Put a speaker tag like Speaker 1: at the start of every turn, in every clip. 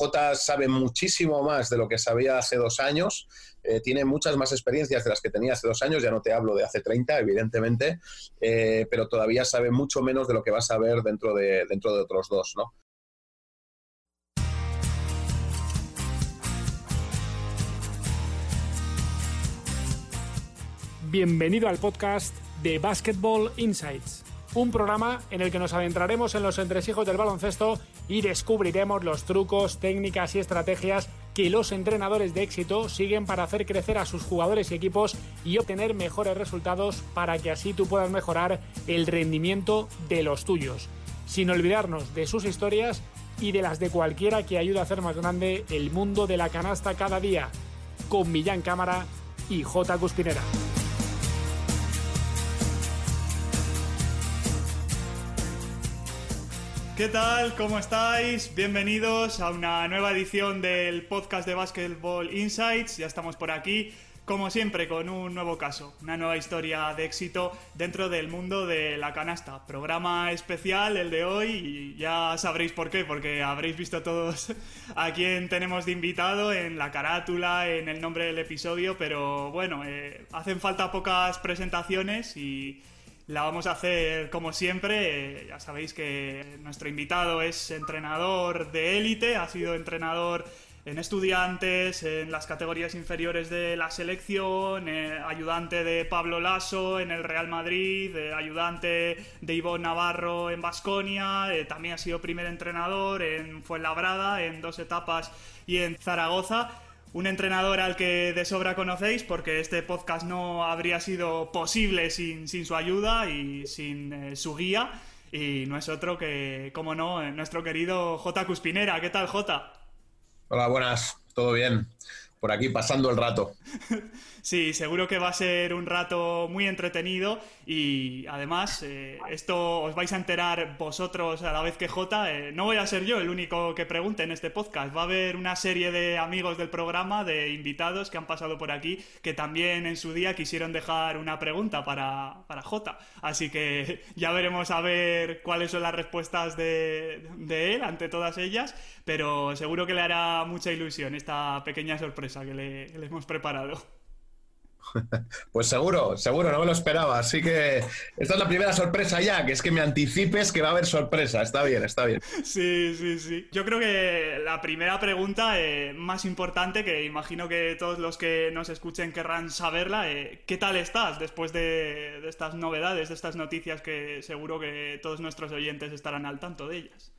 Speaker 1: J sabe muchísimo más de lo que sabía hace dos años, eh, tiene muchas más experiencias de las que tenía hace dos años, ya no te hablo de hace 30, evidentemente, eh, pero todavía sabe mucho menos de lo que va a saber dentro de, dentro de otros dos, ¿no?
Speaker 2: Bienvenido al podcast de Basketball Insights, un programa en el que nos adentraremos en los entresijos del baloncesto y descubriremos los trucos, técnicas y estrategias que los entrenadores de éxito siguen para hacer crecer a sus jugadores y equipos y obtener mejores resultados para que así tú puedas mejorar el rendimiento de los tuyos, sin olvidarnos de sus historias y de las de cualquiera que ayude a hacer más grande el mundo de la canasta cada día, con Millán Cámara y J. Cuspinera.
Speaker 3: ¿Qué tal? ¿Cómo estáis? Bienvenidos a una nueva edición del podcast de Basketball Insights. Ya estamos por aquí, como siempre, con un nuevo caso, una nueva historia de éxito dentro del mundo de la canasta. Programa especial el de hoy y ya sabréis por qué, porque habréis visto todos a quién tenemos de invitado en la carátula, en el nombre del episodio, pero bueno, eh, hacen falta pocas presentaciones y la vamos a hacer como siempre. Ya sabéis que nuestro invitado es entrenador de élite, ha sido entrenador en estudiantes, en las categorías inferiores de la selección, eh, ayudante de Pablo Lasso en el Real Madrid, eh, ayudante de Ivonne Navarro en Basconia, eh, también ha sido primer entrenador en Fuenlabrada en dos etapas y en Zaragoza un entrenador al que de sobra conocéis porque este podcast no habría sido posible sin, su ayuda y sin eh, su guía. Y no es otro que, como no, nuestro querido J. Cuspinera. ¿Qué tal, J?
Speaker 1: Hola, buenas. ¿Todo bien? Por aquí pasando el rato.
Speaker 3: Sí, seguro que va a ser un rato muy entretenido y además eh, esto os vais a enterar vosotros a la vez que J. Eh, no voy a ser yo el único que pregunte en este podcast. Va a haber una serie de amigos del programa, de invitados que han pasado por aquí, que también en su día quisieron dejar una pregunta para, para J. Así que ya veremos a ver cuáles son las respuestas de, él ante todas ellas, pero seguro que le hará mucha ilusión esta pequeña sorpresa que le hemos preparado.
Speaker 1: Pues seguro, seguro, no me lo esperaba. Así que esta es la primera sorpresa ya, que es que me anticipes que va a haber sorpresa. Está bien, está bien.
Speaker 3: Sí, sí, sí. Yo creo que la primera pregunta eh, más importante, que imagino que todos los que nos escuchen querrán saberla, eh, ¿qué tal estás después de, estas novedades, de estas noticias que seguro que todos nuestros oyentes estarán al tanto de ellas?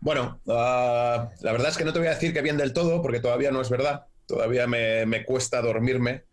Speaker 1: Bueno, ah, la verdad es que no te voy a decir que bien del todo, porque todavía no es verdad. Todavía me, me cuesta dormirme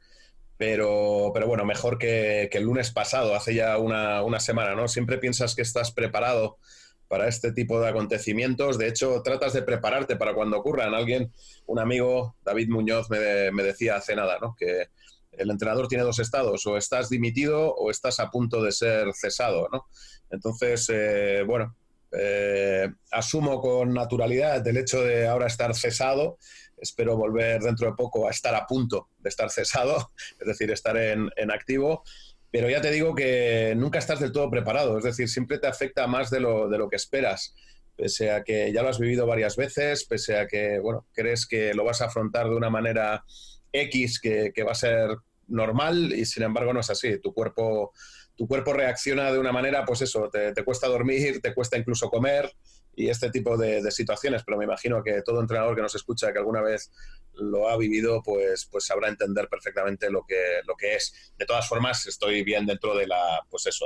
Speaker 1: pero, pero bueno, mejor que, el lunes pasado, hace ya una, semana, ¿no? Siempre piensas que estás preparado para este tipo de acontecimientos. De hecho, tratas de prepararte para cuando ocurran. Alguien, un amigo, David Muñoz, me, me decía hace nada, ¿no? Que el entrenador tiene dos estados, o estás dimitido o estás a punto de ser cesado, ¿no? Entonces, eh, bueno, eh, asumo con naturalidad el hecho de ahora estar cesado espero volver dentro de poco a estar a punto de estar cesado, es decir, estar en, activo. Pero ya te digo que nunca estás del todo preparado, es decir, siempre te afecta más de lo, de lo que esperas, pese a que ya lo has vivido varias veces, pese a que, bueno, crees que lo vas a afrontar de una manera X que, va a ser normal y sin embargo no es así. Tu cuerpo, tu cuerpo reacciona de una manera, pues eso, te, te cuesta dormir, te cuesta incluso comer, y este tipo de, situaciones, pero me imagino que todo entrenador que nos escucha que alguna vez lo ha vivido, pues, pues sabrá entender perfectamente lo que, lo que es. De todas formas, estoy bien dentro de la, pues eso,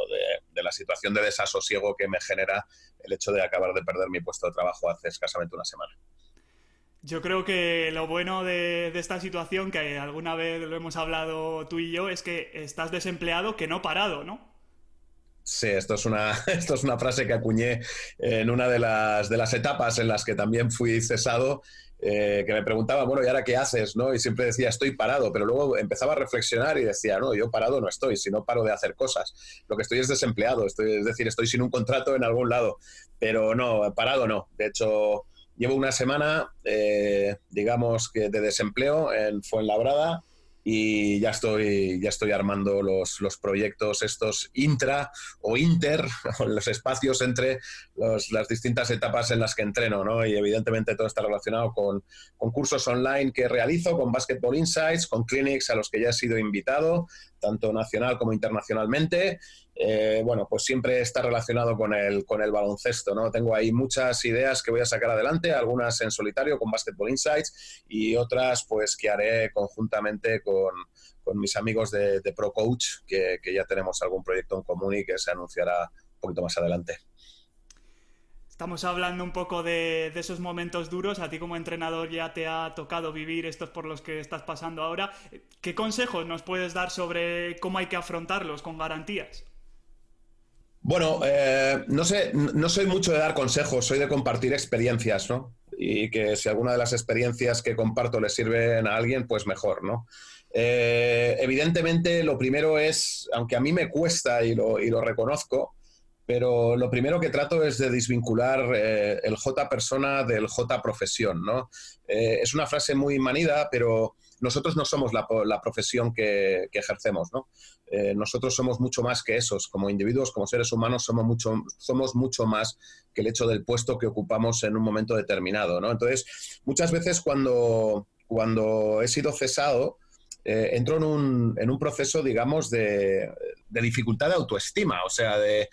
Speaker 1: de, la situación de desasosiego que me genera el hecho de acabar de perder mi puesto de trabajo hace escasamente una semana.
Speaker 3: Yo creo que lo bueno de, de, esta situación, que alguna vez lo hemos hablado tú y yo, es que estás desempleado que no parado, ¿no?
Speaker 1: Sí, esto es, una, esto es una frase que acuñé en una de las, de las etapas en las que también fui cesado, eh, que me preguntaba, bueno, ¿y ahora qué haces? ¿no? Y siempre decía, estoy parado, pero luego empezaba a reflexionar y decía, no, yo parado no estoy, si no paro de hacer cosas. Lo que estoy es desempleado, estoy, es decir, estoy sin un contrato en algún lado, pero no, parado no. De hecho, llevo una semana, eh, digamos que de desempleo en Fuenlabrada, y ya estoy, ya estoy armando los, los proyectos estos intra o inter, los espacios entre las distintas etapas en las que entreno, ¿no? Y evidentemente todo está relacionado con, con cursos online que realizo, con Basketball Insights, con clinics a los que ya he sido invitado, tanto nacional como internacionalmente. Eh, bueno, pues siempre está relacionado con el, con el baloncesto, ¿no? Tengo ahí muchas ideas que voy a sacar adelante, algunas en solitario con Basketball Insights y otras pues que haré conjuntamente con, con mis amigos de, de Pro Coach, que, que ya tenemos algún proyecto en común y que se anunciará un poquito más adelante.
Speaker 3: Estamos hablando un poco de, de, esos momentos duros. A ti como entrenador ya te ha tocado vivir estos por los que estás pasando ahora. ¿Qué consejos nos puedes dar sobre cómo hay que afrontarlos con garantías?
Speaker 1: Bueno, eh, no sé, no soy mucho de dar consejos, soy de compartir experiencias, ¿no? Y que si alguna de las experiencias que comparto le sirven a alguien, pues mejor, ¿no? Eh, evidentemente, lo primero es, aunque a mí me cuesta y lo, reconozco, pero lo primero que trato es de desvincular eh, el J persona del J profesión, ¿no? Es una frase muy manida, pero nosotros no somos la, la profesión que, que, ejercemos, ¿no? Eh, nosotros somos mucho más que esos, como individuos, como seres humanos, somos mucho, somos mucho más que el hecho del puesto que ocupamos en un momento determinado, ¿no? Entonces, muchas veces cuando, cuando he sido cesado, eh, entro en un, en un, proceso, digamos, de, de, dificultad de autoestima, o sea, de,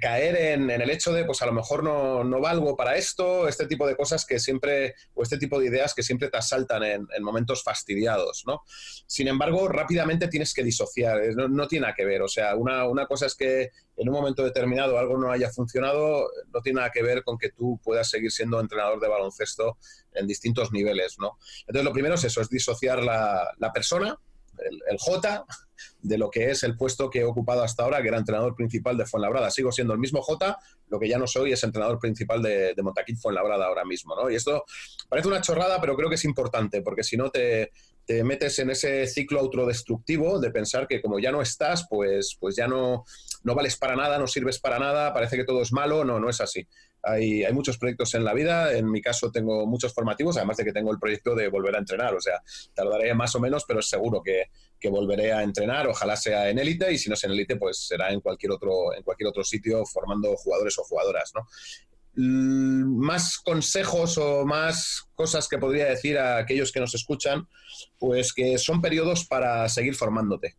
Speaker 1: caer en, el hecho de, pues a lo mejor no, no, valgo para esto, este tipo de cosas que siempre, o este tipo de ideas que siempre te asaltan en, en momentos fastidiados, ¿no? Sin embargo, rápidamente tienes que disociar, no, no tiene nada que ver, o sea, una, una, cosa es que en un momento determinado algo no haya funcionado, no tiene nada que ver con que tú puedas seguir siendo entrenador de baloncesto en distintos niveles, ¿no? Entonces, lo primero es eso, es disociar la, la persona, el, el J, de lo que es el puesto que he ocupado hasta ahora, que era entrenador principal de Fuenlabrada. Sigo siendo el mismo J, lo que ya no soy es entrenador principal de, de Fuenlabrada ahora mismo. ¿no? Y esto parece una chorrada, pero creo que es importante, porque si no te, te metes en ese ciclo autodestructivo de pensar que como ya no estás, pues, pues ya no, no vales para nada, no sirves para nada, parece que todo es malo. No, no es así. Hay, hay, muchos proyectos en la vida, en mi caso tengo muchos formativos, además de que tengo el proyecto de volver a entrenar, o sea, tardaré más o menos, pero es seguro que, que volveré a entrenar, ojalá sea en élite y si no es en élite, pues será en cualquier otro, en cualquier otro sitio formando jugadores o jugadoras, ¿no? más consejos o más cosas que podría decir a aquellos que nos escuchan, pues que son periodos para seguir formándote.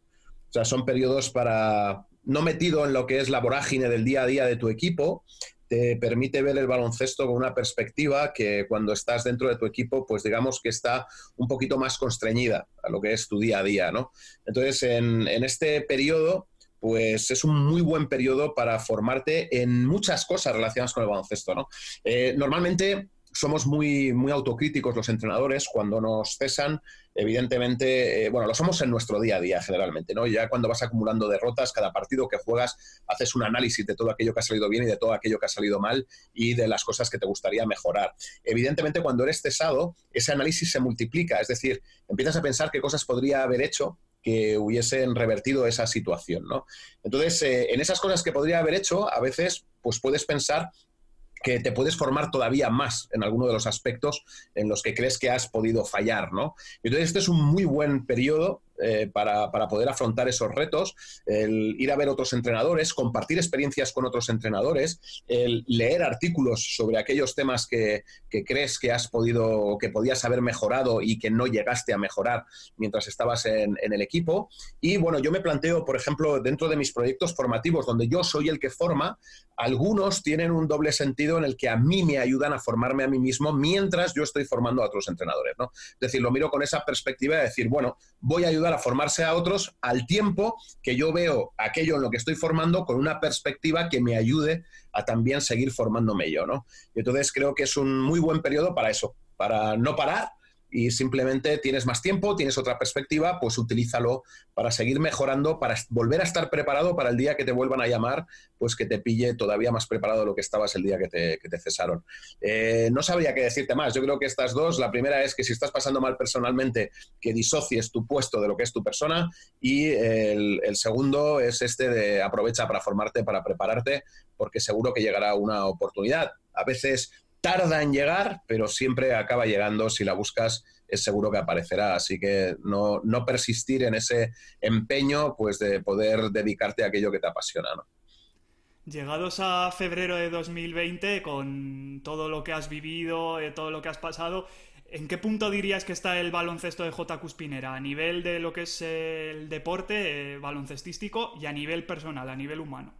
Speaker 1: O sea, son periodos para, no metido en lo que es la vorágine del día a día de tu equipo, te permite ver el baloncesto con una perspectiva que cuando estás dentro de tu equipo, pues digamos que está un poquito más constreñida a lo que es tu día a día, ¿no? Entonces, en, en este periodo, pues es un muy buen periodo para formarte en muchas cosas relacionadas con el baloncesto, ¿no? Eh, normalmente somos muy, muy autocríticos los entrenadores cuando nos cesan. Evidentemente, eh, bueno, lo somos en nuestro día a día generalmente, ¿no? Ya cuando vas acumulando derrotas, cada partido que juegas, haces un análisis de todo aquello que ha salido bien y de todo aquello que ha salido mal y de las cosas que te gustaría mejorar. Evidentemente, cuando eres cesado, ese análisis se multiplica, es decir, empiezas a pensar qué cosas podría haber hecho que hubiesen revertido esa situación, ¿no? Entonces, eh, en esas cosas que podría haber hecho, a veces, pues puedes pensar que te puedes formar todavía más en alguno de los aspectos en los que crees que has podido fallar, ¿no? Entonces, este es un muy buen periodo eh, para, poder afrontar esos retos, el ir a ver otros entrenadores, compartir experiencias con otros entrenadores, el leer artículos sobre aquellos temas que, crees que has podido, que podías haber mejorado y que no llegaste a mejorar mientras estabas en, en, el equipo. Y bueno, yo me planteo, por ejemplo, dentro de mis proyectos formativos, donde yo soy el que forma, algunos tienen un doble sentido en el que a mí me ayudan a formarme a mí mismo mientras yo estoy formando a otros entrenadores, ¿no? Es decir, lo miro con esa perspectiva de decir, bueno, voy a ayudar a formarse a otros al tiempo que yo veo aquello en lo que estoy formando con una perspectiva que me ayude a también seguir formándome yo, ¿no? Y entonces creo que es un muy buen periodo para eso, para no parar y simplemente tienes más tiempo, tienes otra perspectiva, pues utilízalo para seguir mejorando, para volver a estar preparado para el día que te vuelvan a llamar, pues que te pille todavía más preparado de lo que estabas el día que te, cesaron. Eh, no sabría qué decirte más. Yo creo que estas dos, la primera es que si estás pasando mal personalmente, que disocies tu puesto de lo que es tu persona y el, el segundo es este de aprovecha para formarte, para prepararte, porque seguro que llegará una oportunidad. A veces tarda en llegar, pero siempre acaba llegando. Si la buscas, es seguro que aparecerá. Así que no, no persistir en ese empeño pues, de poder dedicarte a aquello que te apasiona. ¿no?
Speaker 3: Llegados a febrero de 2020, con todo lo que has vivido, eh, todo lo que has pasado, ¿en qué punto dirías que está el baloncesto de J. Cuspinera? A nivel de lo que es el deporte eh, baloncestístico y a nivel personal, a nivel humano.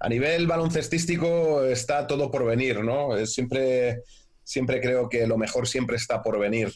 Speaker 1: A nivel baloncestístico está todo por venir, ¿no? Siempre, siempre creo que lo mejor siempre está por venir.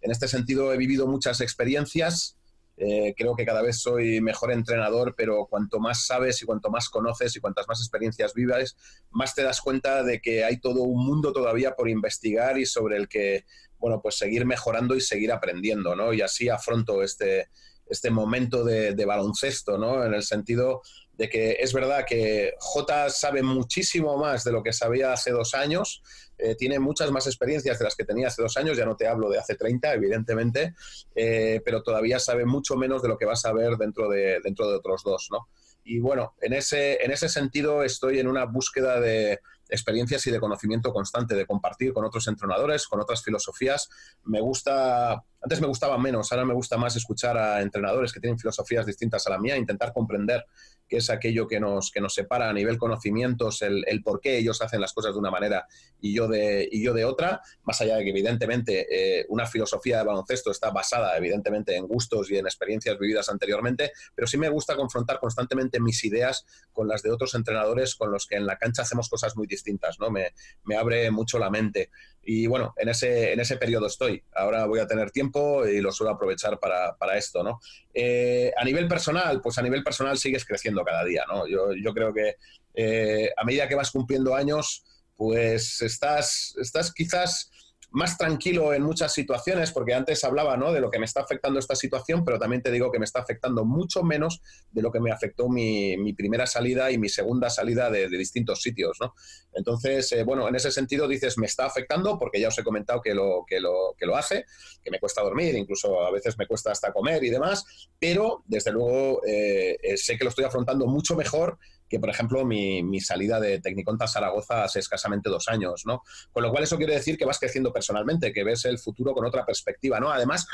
Speaker 1: En este sentido he vivido muchas experiencias eh, creo que cada vez soy mejor entrenador, pero cuanto más sabes y cuanto más conoces y cuantas más experiencias vivas, más te das cuenta de que hay todo un mundo todavía por investigar y sobre el que, bueno, pues seguir mejorando y seguir aprendiendo, ¿no? Y así afronto este, este momento de, de baloncesto, ¿no? En el sentido de que es verdad que J sabe muchísimo más de lo que sabía hace dos años, eh, tiene muchas más experiencias de las que tenía hace dos años, ya no te hablo de hace 30, evidentemente, eh, pero todavía sabe mucho menos de lo que va a saber dentro de, dentro de otros dos, ¿no? Y bueno, en ese, en ese sentido estoy en una búsqueda de, experiencias y de conocimiento constante, de compartir con otros entrenadores, con otras filosofías. Me gusta, antes me gustaba menos, ahora me gusta más escuchar a entrenadores que tienen filosofías distintas a la mía, intentar comprender qué es aquello que nos, que nos separa a nivel conocimientos, el, el por qué ellos hacen las cosas de una manera y yo de, y yo de otra, más allá de que evidentemente eh, una filosofía de baloncesto está basada evidentemente en gustos y en experiencias vividas anteriormente, pero sí me gusta confrontar constantemente mis ideas con las de otros entrenadores con los que en la cancha hacemos cosas muy distintas ¿no? Me, abre mucho la mente. Y bueno, en ese, en ese periodo estoy. Ahora voy a tener tiempo y lo suelo aprovechar para, esto, ¿no? Eh, a nivel personal, pues a nivel personal sigues creciendo cada día, ¿no? Yo, creo que eh, a medida que vas cumpliendo años, pues estás, estás quizás más tranquilo en muchas situaciones, porque antes hablaba ¿no? de lo que me está afectando esta situación, pero también te digo que me está afectando mucho menos de lo que me afectó mi, primera salida y mi segunda salida de, distintos sitios. ¿no? Entonces, eh, bueno, en ese sentido dices, me está afectando, porque ya os he comentado que lo, que lo, que lo hace, que me cuesta dormir, incluso a veces me cuesta hasta comer y demás, pero desde luego eh, eh, sé que lo estoy afrontando mucho mejor que, por ejemplo, mi, salida de Tecniconta Zaragoza hace escasamente dos años, ¿no? Con lo cual eso quiere decir que vas creciendo personalmente, que ves el futuro con otra perspectiva, ¿no? Además,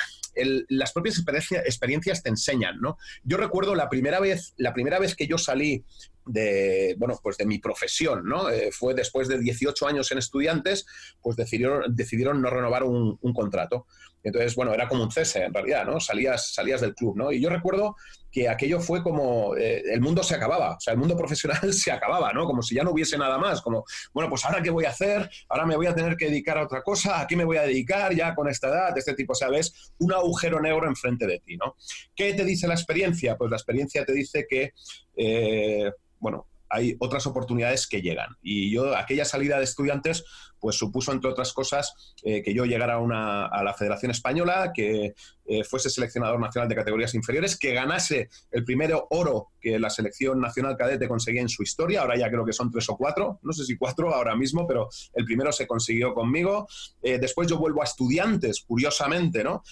Speaker 1: las propias experiencias te enseñan, ¿no? Yo recuerdo la primera vez, la primera vez que yo salí de, bueno, pues de mi profesión, ¿no? Eh, fue después de 18 años en estudiantes, pues decidieron, decidieron no renovar un, contrato. Entonces, bueno, era como un cese en realidad, ¿no? Salías, salías del club, ¿no? Y yo recuerdo que aquello fue como eh, el mundo se acababa, o sea, el mundo profesional se acababa, ¿no? Como si ya no hubiese nada más, como, bueno, pues ahora qué voy a hacer, ahora me voy a tener que dedicar a otra cosa, ¿a qué me voy a dedicar ya con esta edad? Este tipo, ¿sabes? Un agujero negro enfrente de ti, ¿no? ¿Qué te dice la experiencia? Pues la experiencia te dice que, eh, bueno, hay otras oportunidades que llegan. Y yo, aquella salida de estudiantes, pues supuso, entre otras cosas, eh, que yo llegara a, la Federación Española, que eh, fuese seleccionador nacional de categorías inferiores, que ganase el primero oro que la selección nacional cadete conseguía en su historia, ahora ya creo que son tres o cuatro, no sé si cuatro ahora mismo, pero el primero se consiguió conmigo. Eh, después yo vuelvo a estudiantes, curiosamente, ¿no?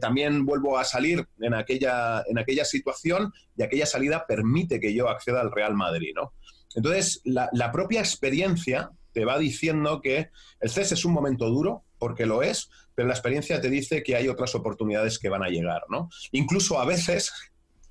Speaker 1: también vuelvo a salir en aquella, en aquella situación y aquella salida permite que yo acceda al Real Madrid, ¿no? Entonces, la propia experiencia te va diciendo que el CES es un momento duro, porque lo es, pero la experiencia te dice que hay otras oportunidades que van a llegar, ¿no? Incluso a veces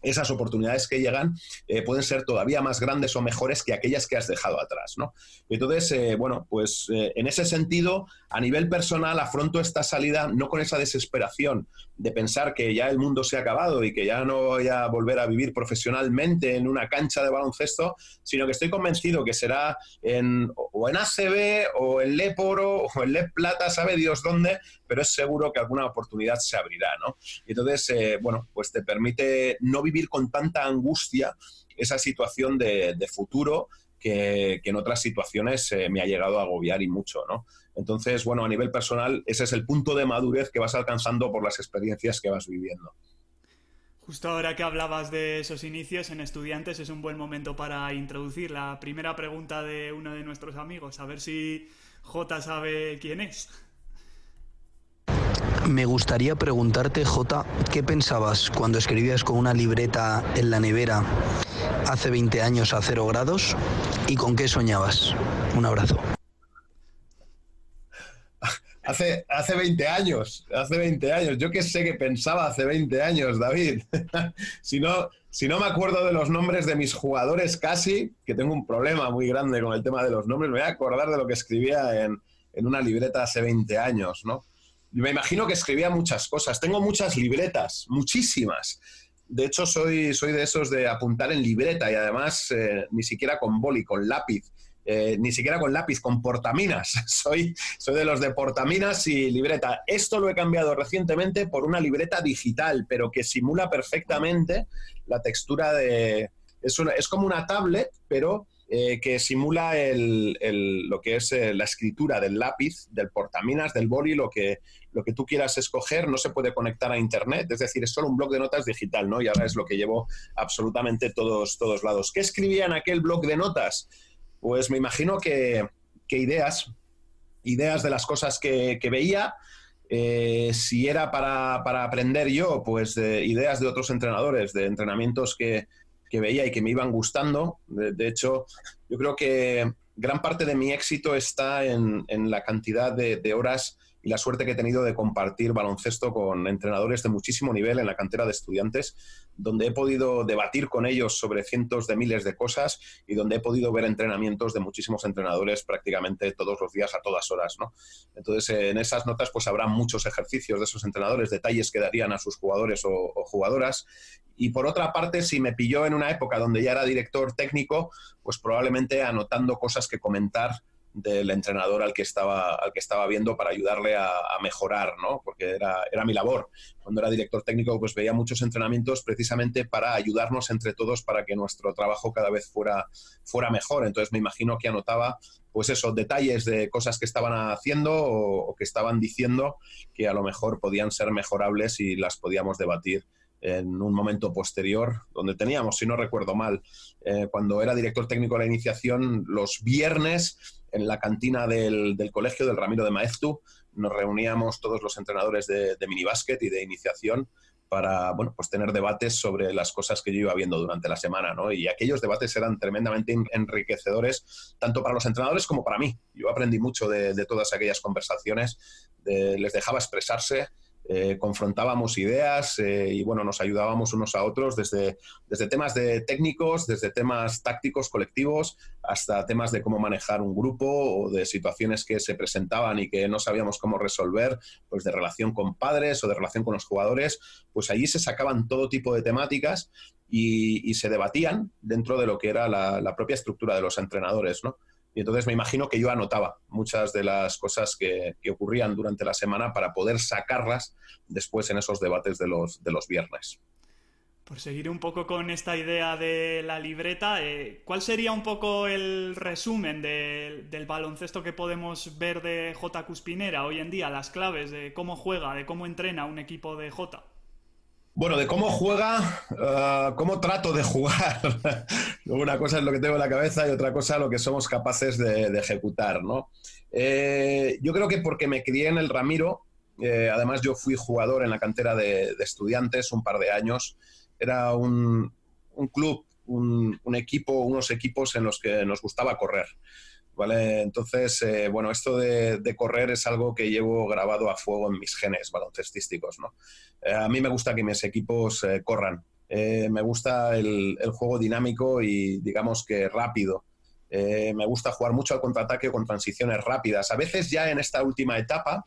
Speaker 1: esas oportunidades que llegan eh, pueden ser todavía más grandes o mejores que aquellas que has dejado atrás, ¿no? Entonces, eh, bueno, pues eh, en ese sentido, a nivel personal, afronto esta salida no con esa desesperación de pensar que ya el mundo se ha acabado y que ya no voy a volver a vivir profesionalmente en una cancha de baloncesto, sino que estoy convencido que será en, o en ACB o en Leporo o en Lep Plata, sabe Dios dónde, pero es seguro que alguna oportunidad se abrirá, ¿no? Entonces, bueno, pues te permite no vivir con tanta angustia esa situación de, futuro que, en otras situaciones eh, me ha llegado a agobiar y mucho, ¿no? Entonces, bueno, a nivel personal, ese es el punto de madurez que vas alcanzando por las experiencias que vas viviendo.
Speaker 3: Justo ahora que hablabas de esos inicios en estudiantes, es un buen momento para introducir la primera pregunta de uno de nuestros amigos, a ver si J sabe quién es.
Speaker 4: Me gustaría preguntarte, J, ¿qué pensabas cuando escribías con una libreta en la nevera hace 20 años a cero grados y con qué soñabas? Un abrazo.
Speaker 1: Hace, hace 20 años, hace 20 años. Yo qué sé que pensaba hace 20 años, David. si, no, si no me acuerdo de los nombres de mis jugadores casi, que tengo un problema muy grande con el tema de los nombres, me voy a acordar de lo que escribía en, en una libreta hace 20 años, ¿no? Me imagino que escribía muchas cosas. Tengo muchas libretas, muchísimas. De hecho, soy, soy de esos de apuntar en libreta y además eh, ni siquiera con boli, con lápiz. Eh, ni siquiera con lápiz, con portaminas. soy, soy de los de portaminas y libreta. Esto lo he cambiado recientemente por una libreta digital, pero que simula perfectamente la textura de... Es, es como una tablet, pero eh, que simula lo que es la escritura del lápiz, del portaminas, del boli, lo que, lo que tú quieras escoger, no se puede conectar a Internet, es decir, es solo un blog de notas digital, ¿no? Y ahora es lo que llevo absolutamente todos, todos lados. ¿Qué escribía en aquel blog de notas? Pues me imagino que, ideas, ideas de las cosas que, veía, eh, si era para, aprender yo, pues ideas de otros entrenadores, de entrenamientos que, veía y que me iban gustando. De, hecho, yo creo que gran parte de mi éxito está en, la cantidad de horas y la suerte que he tenido de compartir baloncesto con entrenadores de muchísimo nivel en la cantera de estudiantes, donde he podido debatir con ellos sobre cientos de miles de cosas y donde he podido ver entrenamientos de muchísimos entrenadores prácticamente todos los días a todas horas. ¿no? Entonces, en esas notas pues habrá muchos ejercicios de esos entrenadores, detalles que darían a sus jugadores o, o jugadoras. Y por otra parte, si me pilló en una época donde ya era director técnico, pues probablemente anotando cosas que comentar del entrenador al que estaba, al que estaba viendo para ayudarle a, mejorar, ¿no? Porque era, era, mi labor. Cuando era director técnico, pues veía muchos entrenamientos precisamente para ayudarnos entre todos para que nuestro trabajo cada vez fuera, fuera mejor. Entonces me imagino que anotaba pues esos detalles de cosas que estaban haciendo o, que estaban diciendo que a lo mejor podían ser mejorables y las podíamos debatir en un momento posterior, donde teníamos, si no recuerdo mal, eh, cuando era director técnico de la iniciación, los viernes en la cantina del, colegio del Ramiro de Maeztu nos reuníamos todos los entrenadores de, de minibásquet y de iniciación para bueno, pues tener debates sobre las cosas que yo iba viendo durante la semana. ¿no? Y aquellos debates eran tremendamente enriquecedores, tanto para los entrenadores como para mí. Yo aprendí mucho de, todas aquellas conversaciones, les dejaba expresarse, eh, confrontábamos ideas eh, y bueno, nos ayudábamos unos a otros desde, desde temas de técnicos, desde temas tácticos colectivos, hasta temas de cómo manejar un grupo o de situaciones que se presentaban y que no sabíamos cómo resolver, pues de relación con padres o de relación con los jugadores, pues allí se sacaban todo tipo de temáticas y, se debatían dentro de lo que era la, la propia estructura de los entrenadores, ¿no? Y entonces me imagino que yo anotaba muchas de las cosas que, ocurrían durante la semana para poder sacarlas después en esos debates de los, de los viernes.
Speaker 3: Por seguir un poco con esta idea de la libreta, eh, ¿cuál sería un poco el resumen del baloncesto que podemos ver de J. Cuspinera hoy en día? Las claves de cómo juega, de cómo entrena un equipo de J.
Speaker 1: Bueno, de cómo juega, uh, cómo trato de jugar. Una cosa es lo que tengo en la cabeza y otra cosa lo que somos capaces de, ejecutar, ¿no? Eh, yo creo que porque me crié en el Ramiro, eh, además yo fui jugador en la cantera de, estudiantes un par de años, era un, club, un, equipo, unos equipos en los que nos gustaba correr. Entonces, eh, bueno, esto de, correr es algo que llevo grabado a fuego en mis genes baloncestísticos. Eh, a mí me gusta que mis equipos eh, corran. me gusta el, juego dinámico y, digamos que rápido. me gusta jugar mucho al contraataque con transiciones rápidas. A veces ya en esta última etapa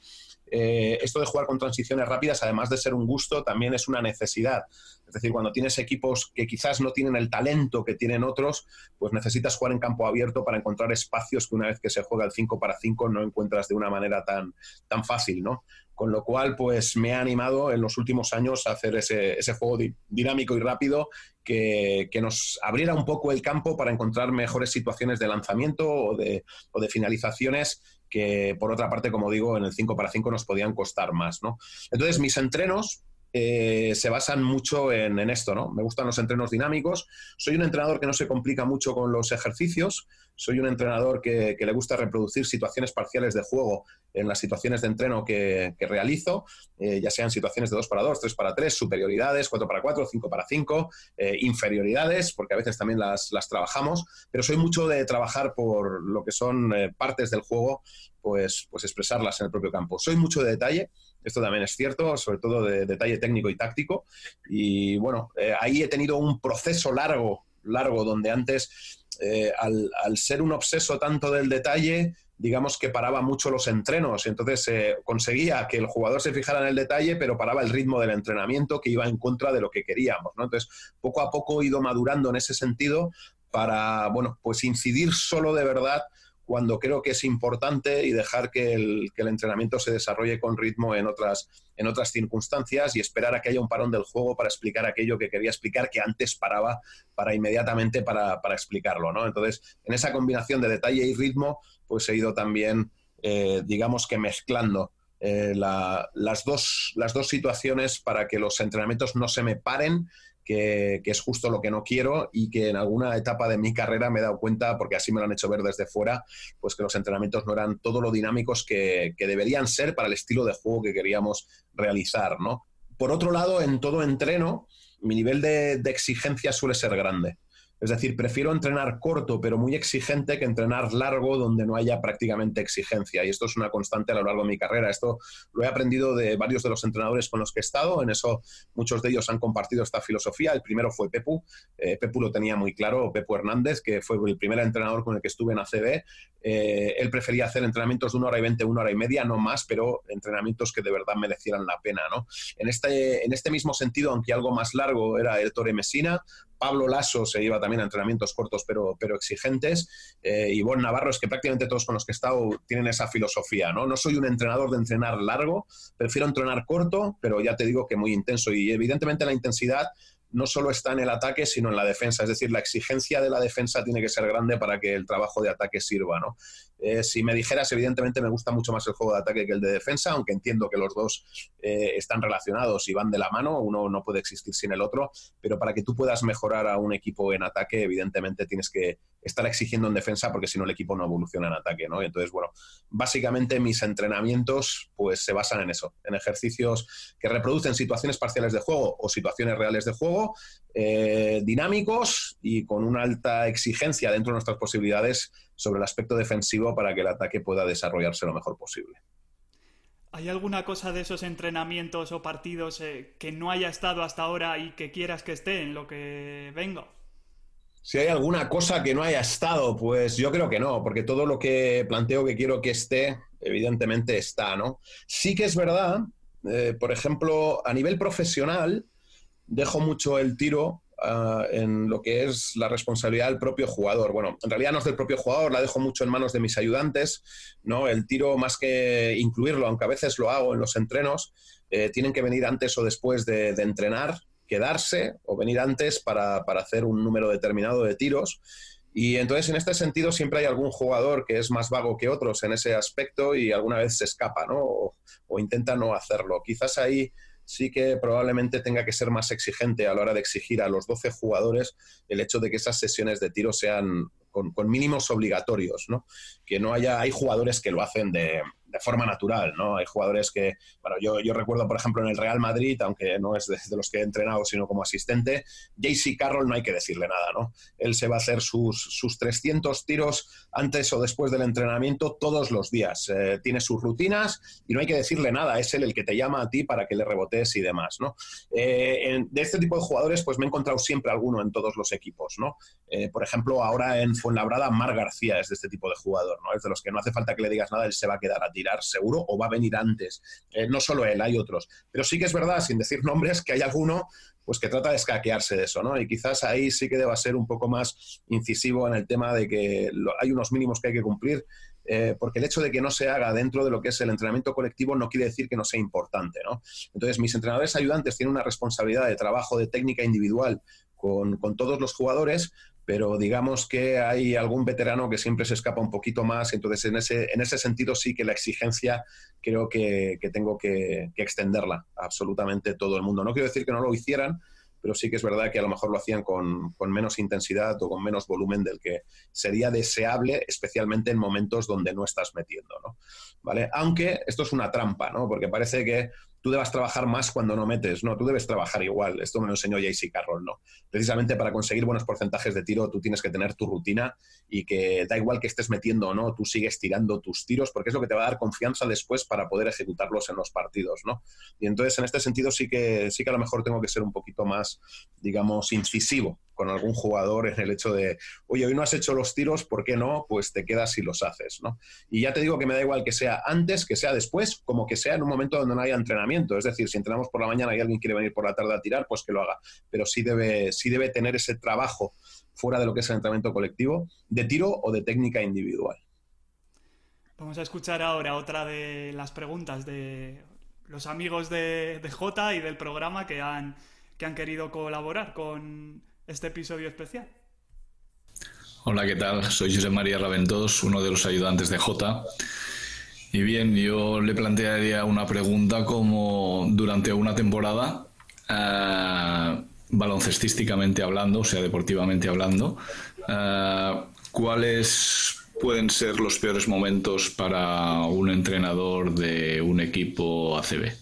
Speaker 1: eh, esto de jugar con transiciones rápidas, además de ser un gusto, también es una necesidad. Es decir, cuando tienes equipos que quizás no tienen el talento que tienen otros, pues necesitas jugar en campo abierto para encontrar espacios que una vez que se juega el 5 para 5 no encuentras de una manera tan, tan fácil, ¿no? Con lo cual, pues me ha animado en los últimos años a hacer ese, juego dinámico y rápido que, nos abriera un poco el campo para encontrar mejores situaciones de lanzamiento o de, o de finalizaciones que por otra parte, como digo, en el 5 para 5 nos podían costar más. ¿no? Entonces, mis entrenos eh, se basan mucho en, esto, ¿no? Me gustan los entrenos dinámicos. Soy un entrenador que no se complica mucho con los ejercicios. Soy un entrenador que, le gusta reproducir situaciones parciales de juego en las situaciones de entreno que, realizo, eh, ya sean situaciones de 2 para 2, 3 para 3, superioridades, 4 para 4, 5 para 5, eh, inferioridades, porque a veces también las, trabajamos, pero soy mucho de trabajar por lo que son partes del juego, pues, pues expresarlas en el propio campo. Soy mucho de detalle, esto también es cierto, sobre todo de detalle técnico y táctico. Y bueno, eh, ahí he tenido un proceso largo, largo, donde antes, eh, al, ser un obseso tanto del detalle, digamos que paraba mucho los entrenos. Entonces eh, conseguía que el jugador se fijara en el detalle, pero paraba el ritmo del entrenamiento que iba en contra de lo que queríamos. ¿no? Entonces, poco a poco he ido madurando en ese sentido para, bueno, pues incidir solo de verdad cuando creo que es importante y dejar que el, entrenamiento se desarrolle con ritmo en otras, en otras circunstancias y esperar a que haya un parón del juego para explicar aquello que quería explicar que antes paraba para inmediatamente para, explicarlo. ¿no? Entonces, en esa combinación de detalle y ritmo, pues he ido también, eh, digamos que mezclando eh, las, dos, las dos situaciones para que los entrenamientos no se me paren que, es justo lo que no quiero y que en alguna etapa de mi carrera me he dado cuenta, porque así me lo han hecho ver desde fuera, pues que los entrenamientos no eran todo lo dinámicos que, deberían ser para el estilo de juego que queríamos realizar, ¿no? Por otro lado, en todo entreno, mi nivel de exigencia suele ser grande. Es decir, prefiero entrenar corto pero muy exigente que entrenar largo donde no haya prácticamente exigencia. Y esto es una constante a lo largo de mi carrera. Esto lo he aprendido de varios de los entrenadores con los que he estado. En eso muchos de ellos han compartido esta filosofía. El primero fue Pepu. Eh, Pepu lo tenía muy claro, Pepu Hernández, que fue el primer entrenador con el que estuve en ACB. Eh, él prefería hacer entrenamientos de una hora y veinte, una hora y media, no más, pero entrenamientos que de verdad merecieran la pena. ¿no? En, este, este mismo sentido, aunque algo más largo, era el Torre Messina, Pablo Lasso se iba también a entrenamientos cortos pero, pero exigentes. Eh, Bon Navarro es que prácticamente todos con los que he estado tienen esa filosofía. ¿no? no soy un entrenador de entrenar largo, prefiero entrenar corto, pero ya te digo que muy intenso. Y evidentemente la intensidad no solo está en el ataque, sino en la defensa. Es decir, la exigencia de la defensa tiene que ser grande para que el trabajo de ataque sirva. ¿no? Eh, si me dijeras, evidentemente me gusta mucho más el juego de ataque que el de defensa, aunque entiendo que los dos eh, están relacionados y van de la mano, uno no puede existir sin el otro, pero para que tú puedas mejorar a un equipo en ataque, evidentemente tienes que estar exigiendo en defensa porque si no el equipo no evoluciona en ataque, ¿no? entonces, bueno, básicamente mis entrenamientos pues se basan en eso, en ejercicios que reproducen situaciones parciales de juego o situaciones reales de juego, eh, dinámicos y con una alta exigencia dentro de nuestras posibilidades sobre el aspecto defensivo para que el ataque pueda desarrollarse lo mejor posible.
Speaker 3: ¿Hay alguna cosa de esos entrenamientos o partidos eh, que no haya estado hasta ahora y que quieras que esté en lo que venga?
Speaker 1: Si hay alguna cosa que no haya estado, pues yo creo que no, porque todo lo que planteo que quiero que esté, evidentemente está, ¿no? Sí que es verdad, eh, por ejemplo, a nivel profesional, dejo mucho el tiro Ah, en lo que es la responsabilidad del propio jugador. Bueno, en realidad no es del propio jugador, la dejo mucho en manos de mis ayudantes, ¿no? El tiro, más que incluirlo, aunque a veces lo hago en los entrenos, eh, tienen que venir antes o después de, entrenar, quedarse o venir antes para, hacer un número determinado de tiros. Y entonces, en este sentido, siempre hay algún jugador que es más vago que otros en ese aspecto y alguna vez se escapa, ¿no? o intenta no hacerlo. Quizás ahí sí que probablemente tenga que ser más exigente a la hora de exigir a los 12 jugadores el hecho de que esas sesiones de tiro sean con, mínimos obligatorios, ¿no? Que no haya, hay jugadores que lo hacen de, de forma natural, ¿no? Hay jugadores que, bueno, yo, yo recuerdo, por ejemplo, en el Real Madrid, aunque no es de, los que he entrenado, sino como asistente, JC Carroll no hay que decirle nada, ¿no? Él se va a hacer sus, sus 300 tiros antes o después del entrenamiento todos los días. Eh, tiene sus rutinas y no hay que decirle nada, es él el que te llama a ti para que le rebotes y demás, ¿no? Eh, de este tipo de jugadores, pues me he encontrado siempre alguno en todos los equipos, ¿no? Eh, por ejemplo, ahora en Fuenlabrada, Mar García es de este tipo de jugador, ¿no? Es de los que no hace falta que le digas nada, él se va a quedar a ti seguro o va a venir antes. Eh, no solo él, hay otros. Pero sí que es verdad, sin decir nombres, que hay alguno pues que trata de escaquearse de eso, ¿no? Y quizás ahí sí que deba ser un poco más incisivo en el tema de que hay unos mínimos que hay que cumplir, eh, porque el hecho de que no se haga dentro de lo que es el entrenamiento colectivo no quiere decir que no sea importante, ¿no? Entonces, mis entrenadores ayudantes tienen una responsabilidad de trabajo de técnica individual con, todos los jugadores, pero digamos que hay algún veterano que siempre se escapa un poquito más, entonces en ese, en ese sentido sí que la exigencia creo que, tengo que, que, extenderla a absolutamente todo el mundo. No quiero decir que no lo hicieran, pero sí que es verdad que a lo mejor lo hacían con, con, menos intensidad o con menos volumen del que sería deseable, especialmente en momentos donde no estás metiendo, ¿no? ¿Vale? Aunque esto es una trampa, ¿no? Porque parece que tú debas trabajar más cuando no metes, no, tú debes trabajar igual. Esto me lo enseñó JC Carroll, ¿no? Precisamente para conseguir buenos porcentajes de tiro, tú tienes que tener tu rutina y que da igual que estés metiendo o no, tú sigues tirando tus tiros porque es lo que te va a dar confianza después para poder ejecutarlos en los partidos, ¿no? Y entonces en este sentido sí que, sí que a lo mejor tengo que ser un poquito más, digamos, incisivo con algún jugador en el hecho de, oye, hoy no has hecho los tiros, ¿por qué no? Pues te quedas y los haces, ¿no? Y ya te digo que me da igual que sea antes, que sea después, como que sea en un momento donde no haya entrenamiento. Es decir, si entrenamos por la mañana y alguien quiere venir por la tarde a tirar, pues que lo haga. Pero sí debe, sí debe tener ese trabajo fuera de lo que es el entrenamiento colectivo, de tiro o de técnica individual.
Speaker 3: Vamos a escuchar ahora otra de las preguntas de los amigos de, de J y del programa que han, que han querido colaborar con este episodio especial.
Speaker 5: Hola, ¿qué tal? Soy José María Raventós, uno de los ayudantes de J. Y bien, yo le plantearía una pregunta como durante una temporada, uh, baloncestísticamente hablando, o sea, deportivamente hablando, uh, ¿cuáles pueden ser los peores momentos para un entrenador de un equipo ACB?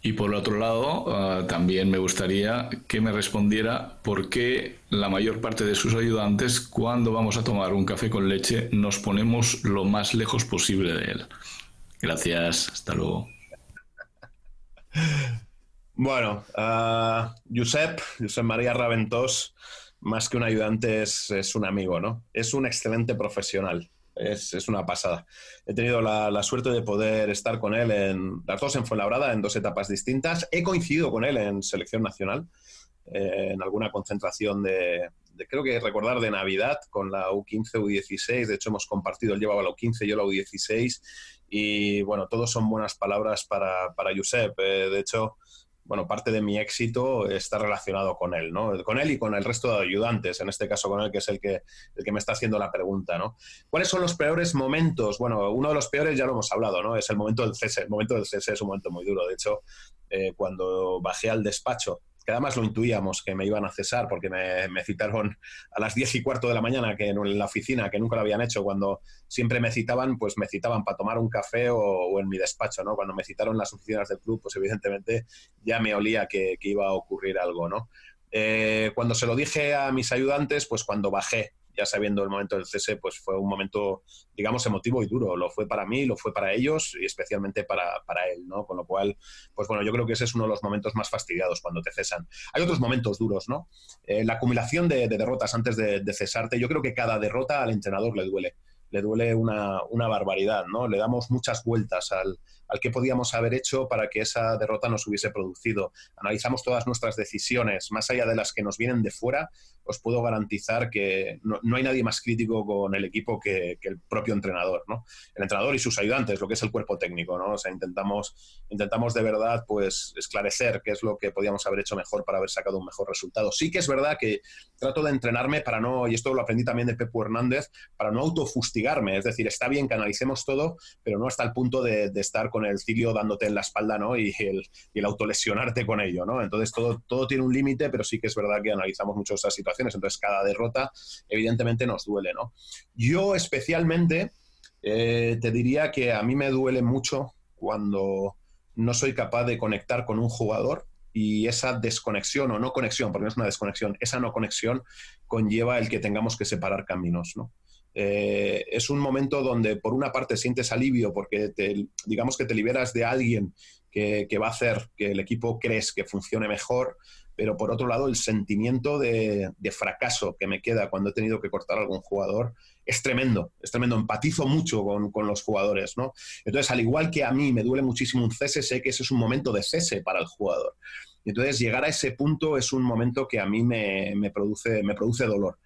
Speaker 5: Y por otro lado, ah, también me gustaría que me respondiera por qué la mayor parte de sus ayudantes, cuando vamos a tomar un café con leche, nos ponemos lo más lejos posible de él. Gracias, hasta luego.
Speaker 1: Bueno, uh, Josep, Josep María Raventós, más que un ayudante es un amigo, ¿no? Es un excelente profesional es, una pasada. He tenido la, suerte de poder estar con él en las dos en Fuenlabrada, en dos etapas distintas. He coincidido con él en selección nacional, eh, en alguna concentración de, creo que recordar, de Navidad con la U15, U16. De hecho, hemos compartido, él llevaba la U15, yo la U16. Y bueno, todos son buenas palabras para, para Josep. Eh, de hecho, bueno, parte de mi éxito está relacionado con él, ¿no? Con él y con el resto de ayudantes, en este caso con él, que es el que, el que me está haciendo la pregunta, ¿no? ¿Cuáles son los peores momentos? Bueno, uno de los peores ya lo hemos hablado, ¿no? Es el momento del cese. El momento del cese es un momento muy duro. De hecho, eh, cuando bajé al despacho que además lo intuíamos que me iban a cesar porque me, citaron a las diez y cuarto de la mañana que en la oficina, que nunca lo habían hecho, cuando siempre me citaban, pues me citaban para tomar un café o, en mi despacho, ¿no? Cuando me citaron las oficinas del club, pues evidentemente ya me olía que, iba a ocurrir algo, ¿no? Eh, cuando se lo dije a mis ayudantes, pues cuando bajé ya sabiendo el momento del cese, pues fue un momento, digamos, emotivo y duro. Lo fue para mí, lo fue para ellos y especialmente para, para él, ¿no? Con lo cual, pues bueno, yo creo que ese es uno de los momentos más fastidiados cuando te cesan. Hay otros momentos duros, ¿no? Eh, la acumulación de, derrotas antes de, cesarte, yo creo que cada derrota al entrenador le duele le duele una, una, barbaridad, ¿no? Le damos muchas vueltas al, al que podíamos haber hecho para que esa derrota nos hubiese producido. Analizamos todas nuestras decisiones, más allá de las que nos vienen de fuera, os puedo garantizar que no, hay nadie más crítico con el equipo que, el propio entrenador, ¿no? El entrenador y sus ayudantes, lo que es el cuerpo técnico, ¿no? O sea, intentamos, intentamos de verdad, pues, esclarecer qué es lo que podíamos haber hecho mejor para haber sacado un mejor resultado. Sí que es verdad que trato de entrenarme para no, y esto lo aprendí también de Pepo Hernández, para no autofustigarme, es decir, está bien que analicemos todo, pero no hasta el punto de, estar con el cilio dándote en la espalda, ¿no? Y el, y el autolesionarte con ello, ¿no? Entonces, todo, todo tiene un límite, pero sí que es verdad que analizamos mucho esa entonces cada derrota evidentemente nos duele, ¿no? Yo especialmente eh, te diría que a mí me duele mucho cuando no soy capaz de conectar con un jugador y esa desconexión o no conexión, porque no es una desconexión, esa no conexión conlleva el que tengamos que separar caminos, ¿no? Eh, es un momento donde por una parte sientes alivio porque digamos que te liberas de alguien que, que, va a hacer que el equipo crees que funcione mejor, pero por otro lado el sentimiento de, fracaso que me queda cuando he tenido que cortar a algún jugador es tremendo, es tremendo, empatizo mucho con, los jugadores, ¿no? Entonces, al igual que a mí me duele muchísimo un cese, sé que ese es un momento de cese para el jugador. Entonces, llegar a ese punto es un momento que a mí me, produce, me produce dolor.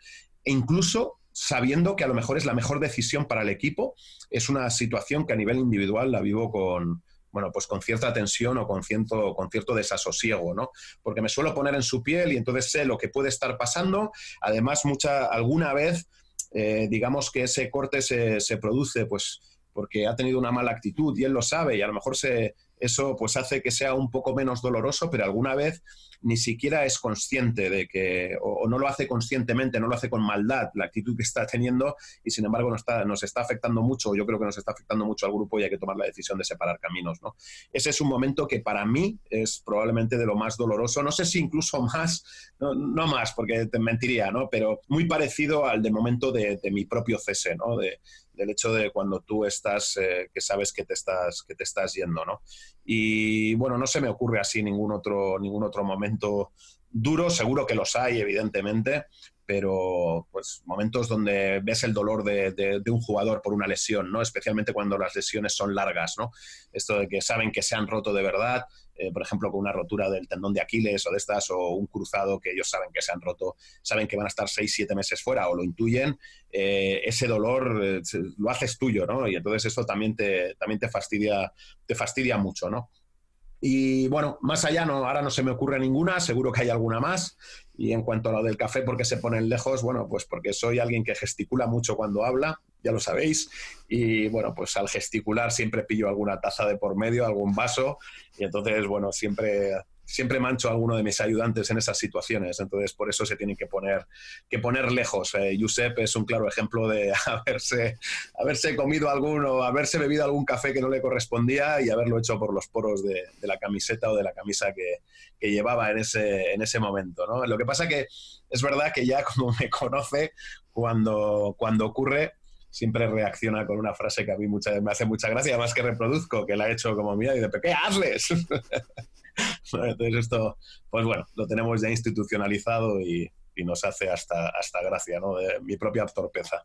Speaker 1: E incluso sabiendo que a lo mejor es la mejor decisión para el equipo, es una situación que a nivel individual la vivo con, bueno, pues con cierta tensión o con cierto, con cierto desasosiego, ¿no? Porque me suelo poner en su piel y entonces sé lo que puede estar pasando. Además, mucha, alguna vez, eh, digamos que ese corte se, se produce, pues porque ha tenido una mala actitud y él lo sabe y a lo mejor se, eso pues hace que sea un poco menos doloroso, pero alguna vez ni siquiera es consciente de que, o, no lo hace conscientemente, no lo hace con maldad la actitud que está teniendo y sin embargo nos está, nos está afectando mucho, yo creo que nos está afectando mucho al grupo y hay que tomar la decisión de separar caminos. ¿no? Ese es un momento que para mí es probablemente de lo más doloroso, no sé si incluso más, no, más, porque te mentiría, ¿no? pero muy parecido al de momento de, mi propio cese, ¿no? de, del hecho de cuando tú estás, eh, que sabes que te estás, que te estás yendo, ¿no? Y bueno, no se me ocurre así ningún otro, ningún otro momento duro, seguro que los hay, evidentemente, pero pues momentos donde ves el dolor de, un jugador por una lesión, ¿no? Especialmente cuando las lesiones son largas, ¿no? Esto de que saben que se han roto de verdad, eh, por ejemplo, con una rotura del tendón de Aquiles o de estas, o un cruzado que ellos saben que se han roto, saben que van a estar seis, siete meses fuera o lo intuyen, eh, ese dolor eh, lo haces tuyo, ¿no? Y entonces eso también te, también te fastidia, te fastidia mucho, ¿no? Y bueno, más allá no, ahora no se me ocurre ninguna, seguro que hay alguna más. Y en cuanto a lo del café, ¿por qué se ponen lejos? Bueno, pues porque soy alguien que gesticula mucho cuando habla, ya lo sabéis. Y bueno, pues al gesticular siempre pillo alguna taza de por medio, algún vaso. Y entonces, bueno, siempre siempre mancho a alguno de mis ayudantes en esas situaciones, entonces por eso se tienen que poner, que poner lejos. Eh, Josep es un claro ejemplo de haberse, haberse comido alguno, haberse bebido algún café que no le correspondía y haberlo hecho por los poros de, la camiseta o de la camisa que, llevaba en ese, en ese momento. ¿no? Lo que pasa que es verdad que ya como me conoce, cuando, cuando ocurre, siempre reacciona con una frase que a mí mucha, me hace mucha gracia, más que reproduzco, que la he hecho como mía y de ¿qué hazles? Entonces esto, pues bueno, lo tenemos ya institucionalizado y, nos hace hasta, hasta gracia, ¿no? De mi propia torpeza.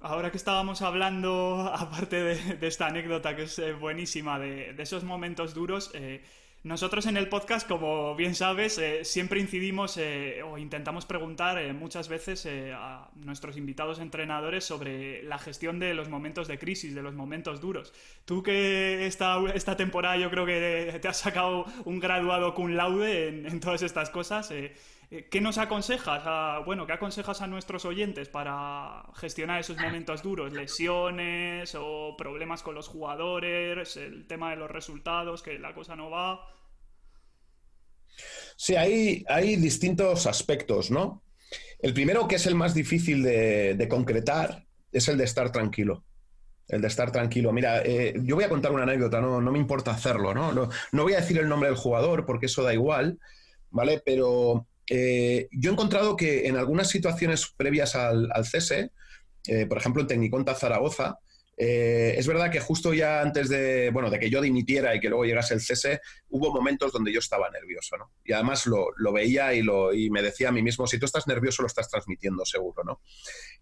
Speaker 3: Ahora que estábamos hablando, aparte de, esta anécdota que es eh, buenísima, de, esos momentos duros, eh, nosotros en el podcast, como bien sabes, eh, siempre incidimos eh, o intentamos preguntar eh, muchas veces a nuestros invitados entrenadores sobre la gestión de los momentos de crisis, de los momentos duros. Tú que esta, esta temporada yo creo que te has sacado un graduado cum laude en, todas estas cosas, ¿qué nos aconsejas? bueno, ¿qué aconsejas a nuestros oyentes para gestionar esos momentos duros? ¿Lesiones o problemas con los jugadores? ¿El tema de los resultados, que la cosa no va?
Speaker 1: Sí, hay, hay distintos aspectos, ¿no? El primero, que es el más difícil de, concretar, es el de estar tranquilo. El de estar tranquilo. Mira, eh, yo voy a contar una anécdota, no, no me importa hacerlo, ¿no? ¿no? voy a decir el nombre del jugador porque eso da igual, ¿vale? Pero eh, yo he encontrado que en algunas situaciones previas al, cese, eh, por ejemplo en Tecniconta Zaragoza, eh, es verdad que justo ya antes de, bueno, de que yo dimitiera y que luego llegase el cese, hubo momentos donde yo estaba nervioso, ¿no? Y además lo, veía y, lo, y me decía a mí mismo, si tú estás nervioso lo estás transmitiendo seguro, ¿no?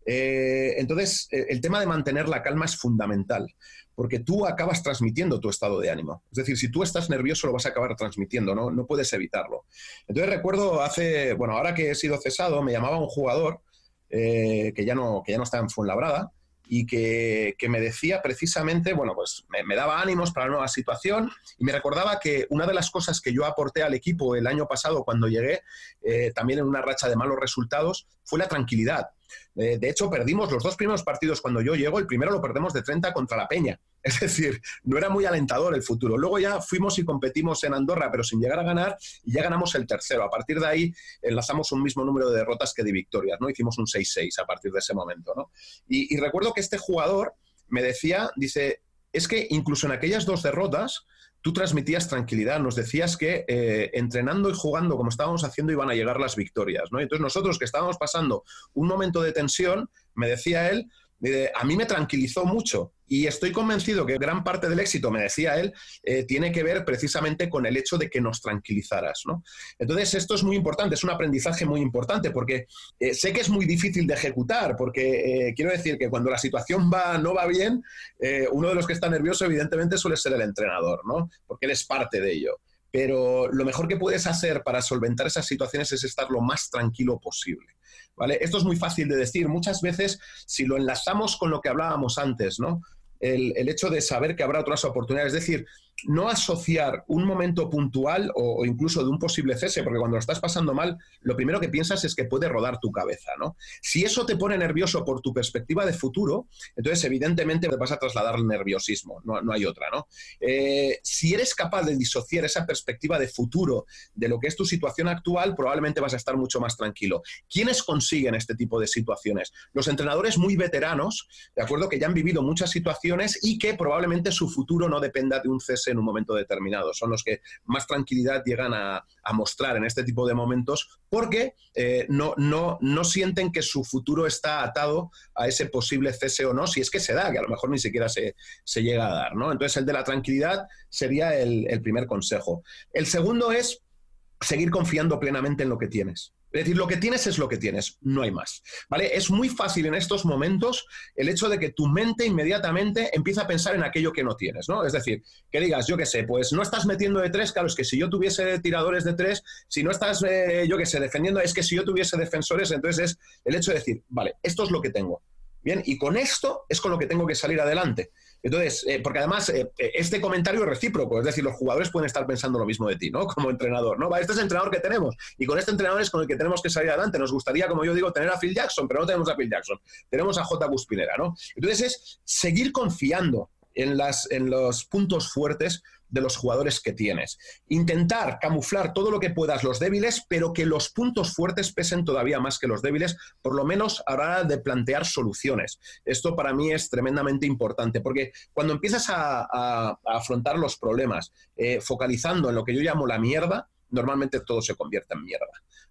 Speaker 1: Eh, entonces, eh, el tema de mantener la calma es fundamental, porque tú acabas transmitiendo tu estado de ánimo. Es decir, si tú estás nervioso lo vas a acabar transmitiendo, ¿no? No puedes evitarlo. Entonces recuerdo hace, bueno, ahora que he sido cesado, me llamaba un jugador que, ya no, que ya no está en Fuenlabrada, y que, me decía precisamente, bueno, pues me, daba ánimos para la nueva situación y me recordaba que una de las cosas que yo aporté al equipo el año pasado cuando llegué, eh, también en una racha de malos resultados, fue la tranquilidad. Eh, de hecho, perdimos los dos primeros partidos cuando yo llego, el primero lo perdemos de 30 contra la Peña. Es decir, no era muy alentador el futuro. Luego ya fuimos y competimos en Andorra, pero sin llegar a ganar, y ya ganamos el tercero. A partir de ahí enlazamos un mismo número de derrotas que de victorias, ¿no? Hicimos un 6-6 a partir de ese momento, ¿no? Y, recuerdo que este jugador me decía, dice, es que incluso en aquellas dos derrotas, tú transmitías tranquilidad, nos decías que eh, entrenando y jugando como estábamos haciendo iban a llegar las victorias, ¿no? Entonces nosotros que estábamos pasando un momento de tensión, me decía él, a mí me tranquilizó mucho y estoy convencido que gran parte del éxito, me decía él, eh, tiene que ver precisamente con el hecho de que nos tranquilizaras. ¿no? Entonces, esto es muy importante, es un aprendizaje muy importante, porque eh, sé que es muy difícil de ejecutar, porque eh, quiero decir que cuando la situación va, no va bien, uno de los que está nervioso, evidentemente, suele ser el entrenador, ¿no? porque él es parte de ello. Pero lo mejor que puedes hacer para solventar esas situaciones es estar lo más tranquilo posible. ¿Vale? Esto es muy fácil de decir. Muchas veces, si lo enlazamos con lo que hablábamos antes, ¿no? el, el hecho de saber que habrá otras oportunidades. Es decir, no asociar un momento puntual o, incluso de un posible cese, porque cuando lo estás pasando mal, lo primero que piensas es que puede rodar tu cabeza, ¿no? Si eso te pone nervioso por tu perspectiva de futuro, entonces evidentemente te vas a trasladar el nerviosismo, no, hay otra, ¿no? Eh, si eres capaz de disociar esa perspectiva de futuro de lo que es tu situación actual, probablemente vas a estar mucho más tranquilo. ¿Quiénes consiguen este tipo de situaciones? Los entrenadores muy veteranos, de acuerdo, que ya han vivido muchas situaciones y que probablemente su futuro no dependa de un cese en un momento determinado. Son los que más tranquilidad llegan a, mostrar en este tipo de momentos porque eh, no, no, no sienten que su futuro está atado a ese posible cese o no, si es que se da, que a lo mejor ni siquiera se, llega a dar. ¿no? Entonces, el de la tranquilidad sería el primer consejo. El segundo es seguir confiando plenamente en lo que tienes. Es decir, lo que tienes es lo que tienes, no hay más. ¿Vale? Es muy fácil en estos momentos el hecho de que tu mente inmediatamente empieza a pensar en aquello que no tienes, ¿no? Es decir, que digas, yo qué sé, pues no estás metiendo de tres, claro, es que si yo tuviese tiradores de tres, si no estás, eh, yo qué sé, defendiendo, es que si yo tuviese defensores, entonces es el hecho de decir, vale, esto es lo que tengo. Bien, y con esto es con lo que tengo que salir adelante. Entonces, eh, porque además eh, eh, este comentario es recíproco, es decir, los jugadores pueden estar pensando lo mismo de ti, ¿no? Como entrenador, ¿no? este es el entrenador que tenemos y con este entrenador es con el que tenemos que salir adelante. Nos gustaría, como yo digo, tener a Phil Jackson, pero no tenemos a Phil Jackson, tenemos a J. Guspinera, ¿no? Entonces es seguir confiando en, los puntos fuertes de los jugadores que tienes. Intentar camuflar todo lo que puedas los débiles, pero que los puntos fuertes pesen todavía más que los débiles, por lo menos a la hora de plantear soluciones. Esto para mí es tremendamente importante, porque cuando empiezas a, afrontar los problemas eh, focalizando en lo que yo llamo la mierda, normalmente todo se convierte en mierda.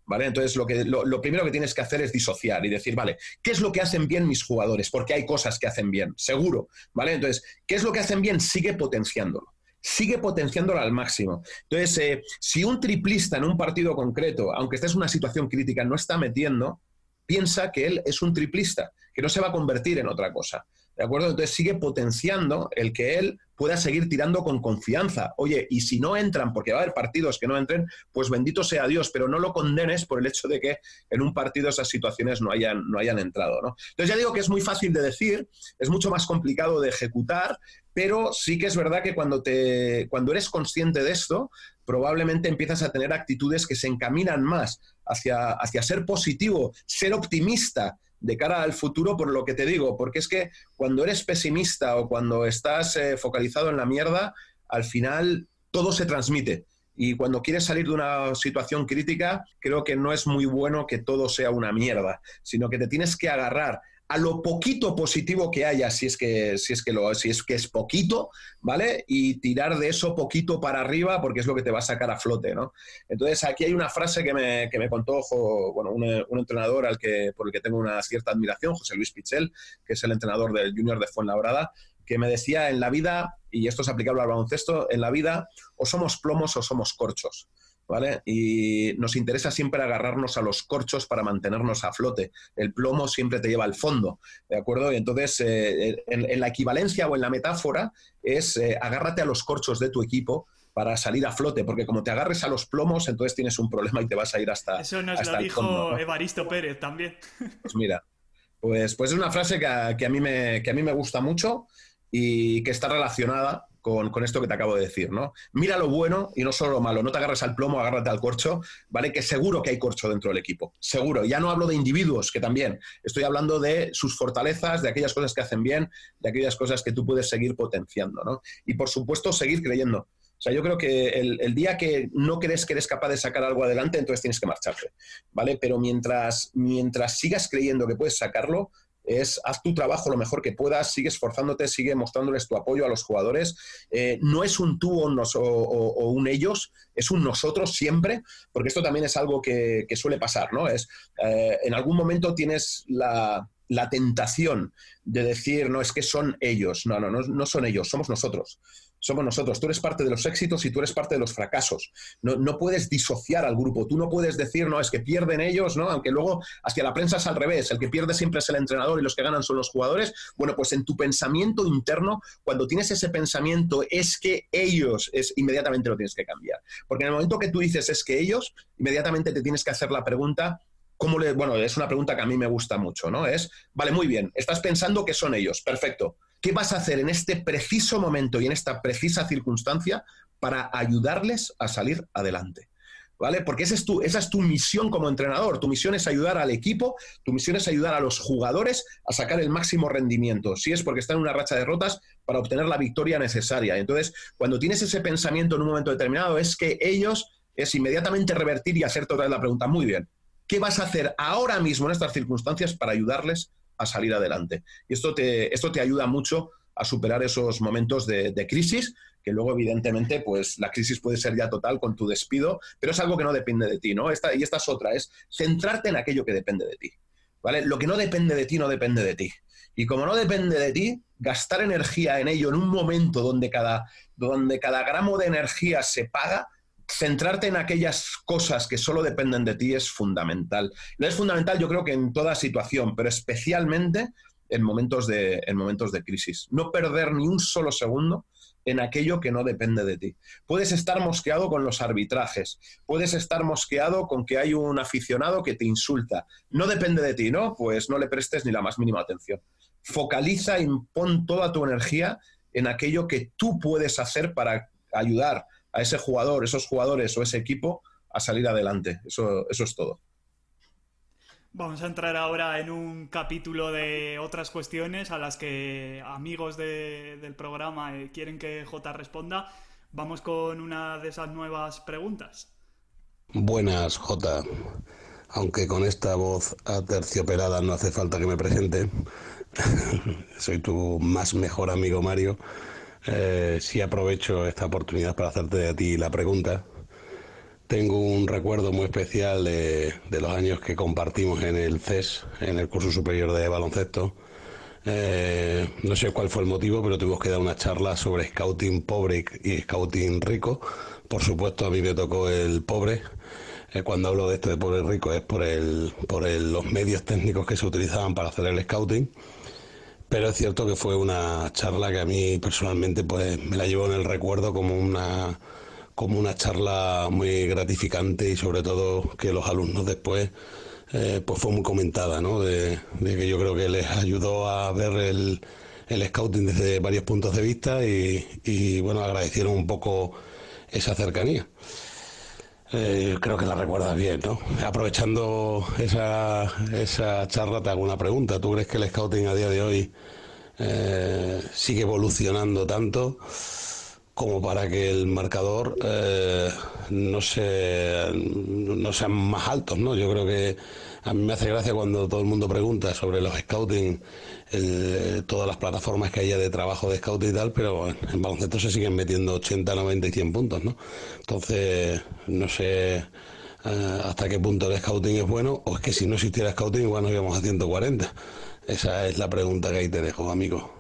Speaker 1: ¿Vale? Entonces, lo, que, lo, primero que tienes que hacer es disociar y decir, vale, ¿qué es lo que hacen bien mis jugadores? Porque hay cosas que hacen bien, seguro. ¿Vale? Entonces, ¿qué es lo que hacen bien? Sigue potenciándolo sigue potenciándolo al máximo. Entonces, eh, si un triplista en un partido concreto, aunque estés en una situación crítica, no está metiendo, piensa que él es un triplista, que no se va a convertir en otra cosa. ¿De acuerdo? Entonces sigue potenciando el que él pueda seguir tirando con confianza. Oye, y si no entran, porque va a haber partidos que no entren, pues bendito sea Dios, pero no lo condenes por el hecho de que en un partido esas situaciones no hayan, no hayan entrado. ¿no? Entonces ya digo que es muy fácil de decir, es mucho más complicado de ejecutar, pero sí que es verdad que cuando, te, cuando eres consciente de esto, probablemente empiezas a tener actitudes que se encaminan más hacia, hacia ser positivo, ser optimista de cara al futuro por lo que te digo, porque es que cuando eres pesimista o cuando estás eh, focalizado en la mierda, al final todo se transmite. Y cuando quieres salir de una situación crítica, creo que no es muy bueno que todo sea una mierda, sino que te tienes que agarrar a lo poquito positivo que haya, si es que, es que, es, que es poquito, ¿vale? Y tirar de eso poquito para arriba porque es lo que te va a sacar a flote, ¿no? Entonces, aquí hay una frase que me, que me contó bueno, un, entrenador al que, por el que tengo una cierta admiración, José Luis Pichel, que es el entrenador del Junior de Fuenlabrada, que me decía en la vida, y esto es aplicable al baloncesto, en la vida o somos plomos o somos corchos. ¿Vale? Y nos interesa siempre agarrarnos a los corchos para mantenernos a flote. El plomo siempre te lleva al fondo, ¿de acuerdo? Y entonces, eh, en, la equivalencia o en la metáfora es eh, agárrate a los corchos de tu equipo para salir a flote, porque como te agarres a los plomos, entonces tienes un problema y te vas a ir hasta
Speaker 3: Eso nos lo dijo Evaristo Pérez también.
Speaker 1: Pues mira, pues, pues es una frase que a, que a, mí me, que a mí me gusta mucho y que está relacionada con, esto que te acabo de decir, ¿no? Mira lo bueno y no solo lo malo. No te agarres al plomo, agárrate al corcho, ¿vale? Que seguro que hay corcho dentro del equipo. Seguro. Ya no hablo de individuos, que también. Estoy hablando de sus fortalezas, de aquellas cosas que hacen bien, de aquellas cosas que tú puedes seguir potenciando, ¿no? Y por supuesto, seguir creyendo. O sea, yo creo que el, el, día que no crees que eres capaz de sacar algo adelante, entonces tienes que marcharte, ¿vale? Pero mientras, mientras sigas creyendo que puedes sacarlo, es haz tu trabajo lo mejor que puedas, sigue esforzándote, sigue mostrándoles tu apoyo a los jugadores. Eh, no es un tú o, un ellos, es un nosotros siempre, porque esto también es algo que, suele pasar, ¿no? Es, eh, en algún momento tienes la, la, tentación de decir, no, es que son ellos. No, no, no, no son ellos, somos nosotros somos nosotros. Tú eres parte de los éxitos y tú eres parte de los fracasos. No, puedes disociar al grupo. Tú no puedes decir, no, es que pierden ellos, ¿no? Aunque luego hacia la prensa es al revés. El que pierde siempre es el entrenador y los que ganan son los jugadores. Bueno, pues en tu pensamiento interno, cuando tienes ese pensamiento, es que ellos, es inmediatamente lo tienes que cambiar. Porque en el momento que tú dices es que ellos, inmediatamente te tienes que hacer la pregunta, ¿cómo le, bueno, es una pregunta que a mí me gusta mucho, ¿no? Es, vale, muy bien, estás pensando que son ellos, perfecto ¿Qué vas a hacer en este preciso momento y en esta precisa circunstancia para ayudarles a salir adelante? ¿Vale? Porque esa es, tu, esa es tu misión como entrenador. Tu misión es ayudar al equipo, tu misión es ayudar a los jugadores a sacar el máximo rendimiento. Si es porque están en una racha de derrotas, para obtener la victoria necesaria. Entonces, cuando tienes ese pensamiento en un momento determinado, es que ellos es inmediatamente revertir y hacer toda la pregunta. Muy bien, ¿qué vas a hacer ahora mismo en estas circunstancias para ayudarles a salir adelante? Y esto te, esto te ayuda mucho a superar esos momentos de, crisis, que luego evidentemente pues la crisis puede ser ya total con tu despido, pero es algo que no depende de ti, ¿no? Esta, y esta es otra, es centrarte en aquello que depende de ti, ¿vale? Lo que no depende de ti no depende de ti. Y como no depende de ti, gastar energía en ello en un momento donde cada, donde cada gramo de energía se paga, centrarte en aquellas cosas que solo dependen de ti es fundamental. No es fundamental, yo creo que en toda situación, pero especialmente en momentos de, en momentos de crisis. No perder ni un solo segundo en aquello que no depende de ti. Puedes estar mosqueado con los arbitrajes, puedes estar mosqueado con que hay un aficionado que te insulta. No depende de ti, ¿no? Pues no le prestes ni la más mínima atención. Focaliza y pon toda tu energía en aquello que tú puedes hacer para ayudar a ese jugador, esos jugadores o ese equipo a salir adelante. Eso, eso es todo.
Speaker 3: Vamos a entrar ahora en un capítulo de otras cuestiones a las que amigos del programa eh, quieren que J responda. Vamos con una de esas nuevas preguntas.
Speaker 6: Buenas, J. Aunque con esta voz aterciopelada no hace falta que me presente. Soy tu más mejor amigo Mario. Eh, sí aprovecho esta oportunidad para hacerte a ti la pregunta tengo un recuerdo muy especial de, los años que compartimos en el CES, en el curso superior de baloncesto. Eh, no sé cuál fue el motivo, pero tuvimos que dar una charla sobre scouting pobre y scouting rico. Por supuesto, a mí me tocó el pobre. Eh, cuando hablo de esto de pobre rico es por, el, por los medios técnicos que se utilizaban para hacer el scouting. Pero es cierto que fue una charla que a mí personalmente pues, me la llevo en el recuerdo como una como una charla muy gratificante y sobre todo que los alumnos después eh, pues fue muy comentada, ¿no? De, que yo creo que les ayudó a ver el, el scouting desde varios puntos de vista y, bueno, agradecieron un poco esa cercanía. Eh, creo que la recuerdas bien, ¿no? Aprovechando esa, esa charla, te hago una pregunta. ¿Tú crees que el scouting a día de hoy eh, sigue evolucionando tanto? como para que el marcador eh, no, se, no sean más altos, ¿no? Yo creo que a mí me hace gracia cuando todo el mundo pregunta sobre los scouting, todas las plataformas que haya de trabajo de scouting y tal, pero en baloncesto se siguen metiendo 80, 90 y 100 puntos, ¿no? Entonces, no sé eh, hasta qué punto el scouting es bueno, o es que si no existiera scouting igual nos íbamos a 140. Esa es la pregunta que ahí te dejo, amigo.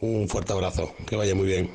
Speaker 6: Un fuerte abrazo, que vaya muy bien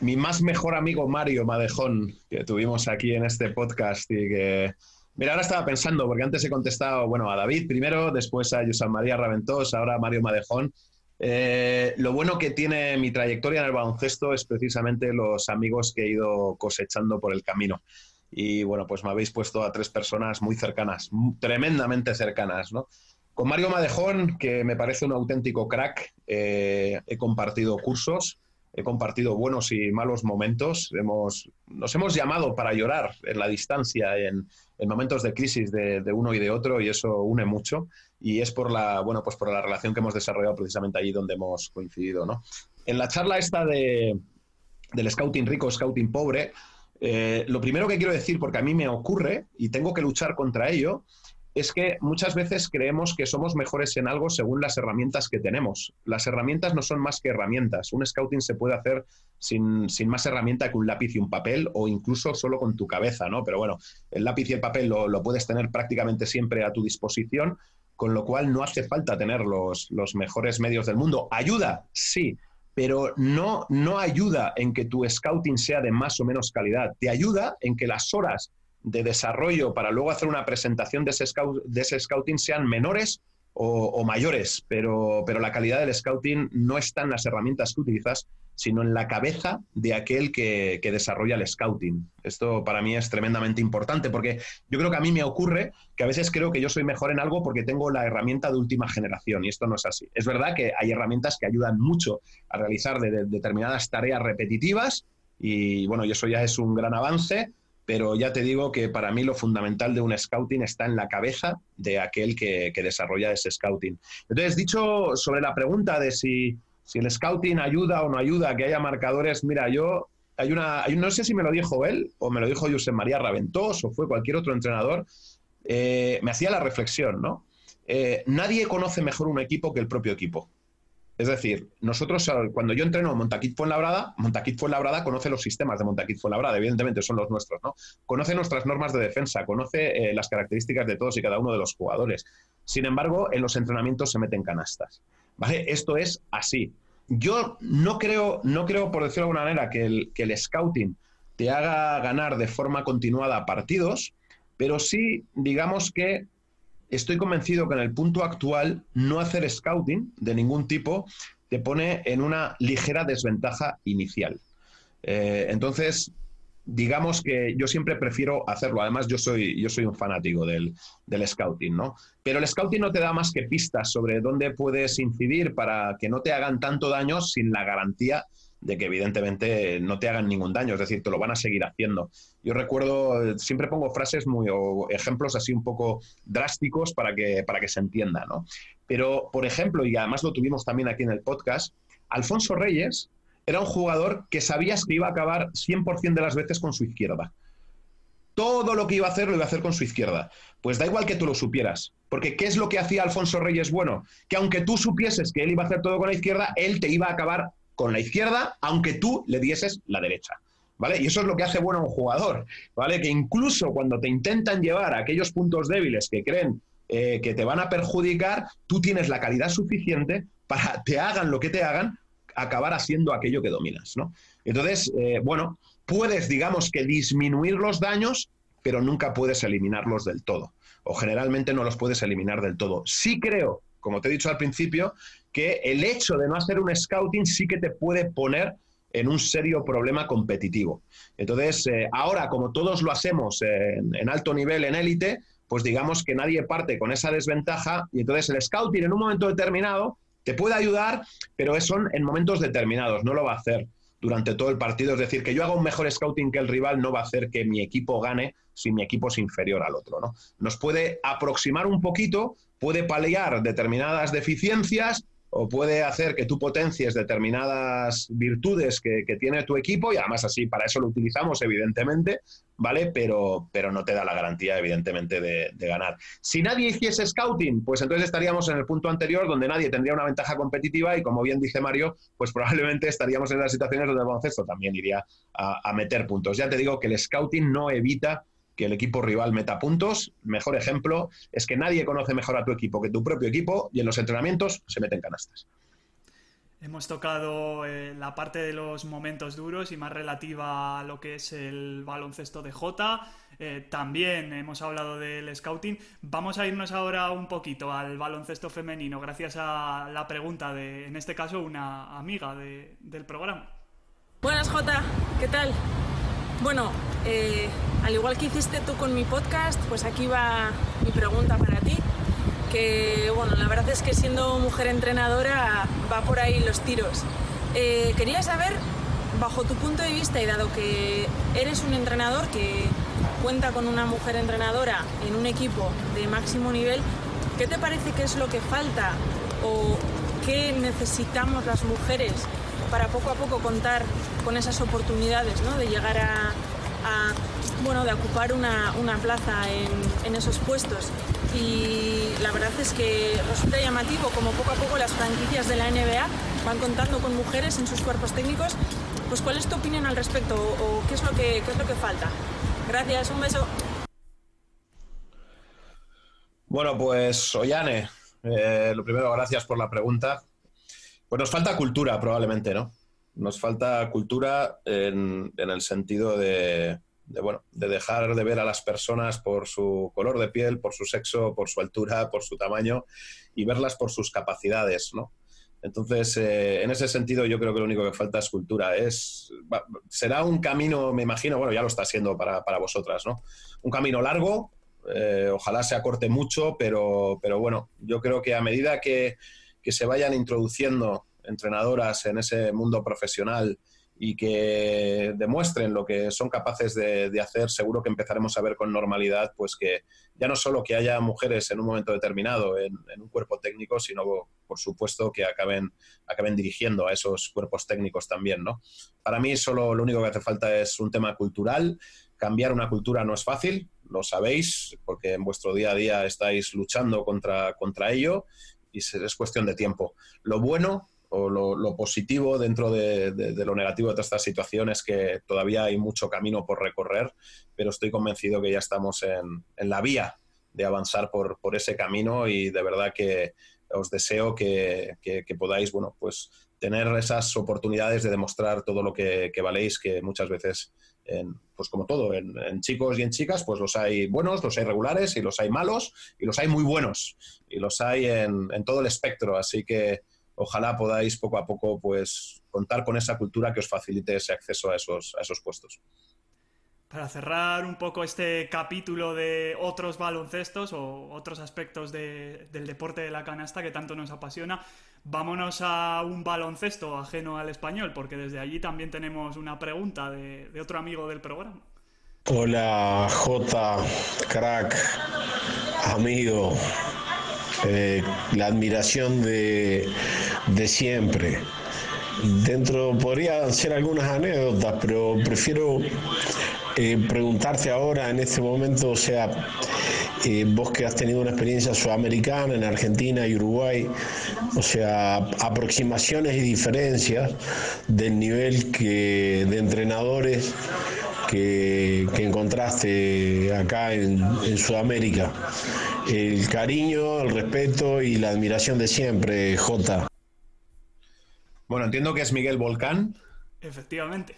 Speaker 1: mi más mejor amigo Mario Madejón, que tuvimos aquí en este podcast y que... Mira, ahora estaba pensando, porque antes he contestado, bueno, a David primero, después a José María Raventós, ahora a Mario Madejón. Eh, lo bueno que tiene mi trayectoria en el baloncesto es precisamente los amigos que he ido cosechando por el camino. Y bueno, pues me habéis puesto a tres personas muy cercanas, tremendamente cercanas, ¿no? Con Mario Madejón, que me parece un auténtico crack, eh, he compartido cursos, he compartido buenos y malos momentos. Hemos, nos hemos llamado para llorar en la distancia, en, momentos de crisis de, uno y de otro, y eso une mucho. Y es por la, bueno, pues por la relación que hemos desarrollado precisamente allí donde hemos coincidido. ¿no? En la charla esta de, del scouting rico, scouting pobre, eh, lo primero que quiero decir, porque a mí me ocurre y tengo que luchar contra ello, es que muchas veces creemos que somos mejores en algo según las herramientas que tenemos. Las herramientas no son más que herramientas. Un scouting se puede hacer sin, más herramienta que un lápiz y un papel o incluso solo con tu cabeza, ¿no? Pero bueno, el lápiz y el papel lo, puedes tener prácticamente siempre a tu disposición, con lo cual no hace falta tener los, los mejores medios del mundo. ¿Ayuda? Sí, pero no, no ayuda en que tu scouting sea de más o menos calidad. Te ayuda en que las horas de desarrollo para luego hacer una presentación de ese, scouting sean menores o, mayores, pero, pero la calidad del scouting no está en las herramientas que utilizas, sino en la cabeza de aquel que, desarrolla el scouting. Esto para mí es tremendamente importante porque yo creo que a mí me ocurre que a veces creo que yo soy mejor en algo porque tengo la herramienta de última generación y esto no es así. Es verdad que hay herramientas que ayudan mucho a realizar determinadas tareas repetitivas y bueno, y eso ya es un gran avance, pero ya te digo que para mí lo fundamental de un scouting está en la cabeza de aquel que, desarrolla ese scouting. Entonces, dicho sobre la pregunta de si, el scouting ayuda o no ayuda que haya marcadores, mira, yo hay una, no sé si me lo dijo él o me lo dijo José María Raventós o fue cualquier otro entrenador, eh, me hacía la reflexión, ¿no? Eh, nadie conoce mejor un equipo que el propio equipo. Es decir, nosotros cuando yo entreno Montaquit Fuenlabrada, Montaquit Fuenlabrada conoce los sistemas de Montaquit Fuenlabrada, evidentemente son los nuestros, ¿no? Conoce nuestras normas de defensa, conoce eh, las características de todos y cada uno de los jugadores. Sin embargo, en los entrenamientos se meten canastas. ¿Vale? Esto es así. Yo no creo, no creo, por decirlo de alguna manera, que el, que el scouting te haga ganar de forma continuada partidos, pero sí, digamos que estoy convencido que en el punto actual no hacer scouting de ningún tipo te pone en una ligera desventaja inicial. Eh, entonces, digamos que yo siempre prefiero hacerlo. Además, yo soy, yo soy un fanático del, del, scouting, ¿no? Pero el scouting no te da más que pistas sobre dónde puedes incidir para que no te hagan tanto daño sin la garantía de que evidentemente no te hagan ningún daño, es decir, te lo van a seguir haciendo. Yo recuerdo, siempre pongo frases muy, o ejemplos así un poco drásticos para que, para que se entienda, ¿no? Pero, por ejemplo, y además lo tuvimos también aquí en el podcast, Alfonso Reyes era un jugador que sabías que iba a acabar 100% de las veces con su izquierda. Todo lo que iba a hacer lo iba a hacer con su izquierda. Pues da igual que tú lo supieras. Porque ¿qué es lo que hacía Alfonso Reyes bueno? Que aunque tú supieses que él iba a hacer todo con la izquierda, él te iba a acabar con la izquierda, aunque tú le dieses la derecha. ¿Vale? Y eso es lo que hace bueno a un jugador, ¿vale? Que incluso cuando te intentan llevar a aquellos puntos débiles que creen eh, que te van a perjudicar, tú tienes la calidad suficiente para te hagan lo que te hagan, acabar haciendo aquello que dominas, ¿no? Entonces, eh, bueno, puedes, digamos que disminuir los daños, pero nunca puedes eliminarlos del todo. O generalmente no los puedes eliminar del todo. Sí creo, como te he dicho al principio, que el hecho de no hacer un scouting sí que te puede poner en un serio problema competitivo. Entonces, eh, ahora, como todos lo hacemos en, alto nivel, en élite, pues digamos que nadie parte con esa desventaja y entonces el scouting en un momento determinado te puede ayudar, pero son en momentos determinados, no lo va a hacer durante todo el partido. Es decir, que yo haga un mejor scouting que el rival no va a hacer que mi equipo gane si mi equipo es inferior al otro. ¿no? Nos puede aproximar un poquito, puede paliar determinadas deficiencias, o puede hacer que tú potencies determinadas virtudes que, tiene tu equipo y además así para eso lo utilizamos evidentemente, ¿vale? Pero, pero no te da la garantía evidentemente de, ganar. Si nadie hiciese scouting, pues entonces estaríamos en el punto anterior donde nadie tendría una ventaja competitiva y como bien dice Mario, pues probablemente estaríamos en las situaciones donde el baloncesto también iría a meter puntos. Ya te digo que el scouting no evita que el equipo rival meta puntos. Mejor ejemplo es que nadie conoce mejor a tu equipo que tu propio equipo y en los entrenamientos se meten canastas.
Speaker 3: Hemos tocado eh, la parte de los momentos duros y más relativa a lo que es el baloncesto de Jota. Eh, también hemos hablado del scouting. Vamos a irnos ahora un poquito al baloncesto femenino, gracias a la pregunta de, en este caso, una amiga del programa.
Speaker 7: Buenas, Jota. ¿Qué tal? Bueno, eh, al igual que hiciste tú con mi podcast, pues aquí va mi pregunta para ti. Que bueno, la verdad es que siendo mujer entrenadora va por ahí los tiros. Eh, quería saber, bajo tu punto de vista y dado que eres un entrenador que cuenta con una mujer entrenadora en un equipo de máximo nivel, ¿qué te parece que es lo que falta o qué necesitamos las mujeres para poco a poco contar con esas oportunidades ¿no? de llegar a, bueno, de ocupar una, plaza en, esos puestos. Y la verdad es que resulta llamativo como poco a poco las franquicias de la NBA van contando con mujeres en sus cuerpos técnicos. Pues ¿cuál es tu opinión al respecto o, qué, es lo que, es lo que falta? Gracias, un beso.
Speaker 1: Bueno, pues Ollane, eh, lo primero, gracias por la pregunta. Pues nos falta cultura, probablemente, ¿no? Nos falta cultura en, el sentido de, de, bueno, de dejar de ver a las personas por su color de piel, por su sexo, por su altura, por su tamaño y verlas por sus capacidades, ¿no? Entonces, eh, en ese sentido, yo creo que lo único que falta es cultura. Es, será un camino, me imagino, bueno, ya lo está siendo para, para vosotras, ¿no? Un camino largo, eh, ojalá se acorte mucho, pero, pero bueno, yo creo que a medida que, que se vayan introduciendo entrenadoras en ese mundo profesional y que demuestren lo que son capaces de, hacer, seguro que empezaremos a ver con normalidad, pues que ya no solo que haya mujeres en un momento determinado en, un cuerpo técnico, sino por supuesto que acaben, acaben dirigiendo a esos cuerpos técnicos también, ¿no? Para mí solo lo único que hace falta es un tema cultural. Cambiar una cultura no es fácil, lo sabéis, porque en vuestro día a día estáis luchando contra, contra ello y es cuestión de tiempo. Lo bueno o lo, positivo dentro de, lo negativo de todas estas situaciones que todavía hay mucho camino por recorrer, pero estoy convencido que ya estamos en, la vía de avanzar por, por, ese camino y de verdad que os deseo que, podáis, bueno, pues tener esas oportunidades de demostrar todo lo que, valéis, que muchas veces, pues como todo, en, en, chicos y en chicas, pues los hay buenos, los hay regulares y los hay malos y los hay muy buenos y los hay en, en todo el espectro. Así que ojalá podáis poco a poco pues contar con esa cultura que os facilite ese acceso a esos, a esos puestos.
Speaker 3: Para cerrar un poco este capítulo de otros baloncestos o otros aspectos del deporte de la canasta que tanto nos apasiona, vámonos a un baloncesto ajeno al español, porque desde allí también tenemos una pregunta de, de otro amigo del programa.
Speaker 6: Hola J, crack, amigo. Eh, la admiración de, siempre. Dentro podría ser algunas anécdotas, pero prefiero eh, preguntarte ahora, en este momento, o sea, eh, vos que has tenido una experiencia sudamericana en Argentina y Uruguay, o sea, aproximaciones y diferencias del nivel que, de entrenadores que, encontraste acá en, en Sudamérica el cariño, el respeto y la admiración de siempre, Jota.
Speaker 1: Bueno, entiendo que es Miguel Volcán.
Speaker 3: Efectivamente.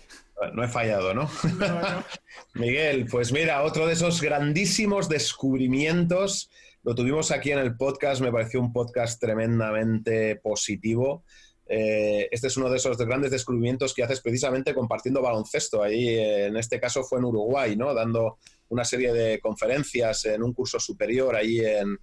Speaker 1: No he fallado, ¿no? Miguel, pues mira, otro de esos grandísimos descubrimientos. Lo tuvimos aquí en el podcast, me pareció un podcast tremendamente positivo. Eh, este es uno de esos grandes descubrimientos que haces precisamente compartiendo baloncesto. Ahí, en este caso, fue en Uruguay, ¿no? Dando una serie de conferencias en un curso superior ahí en,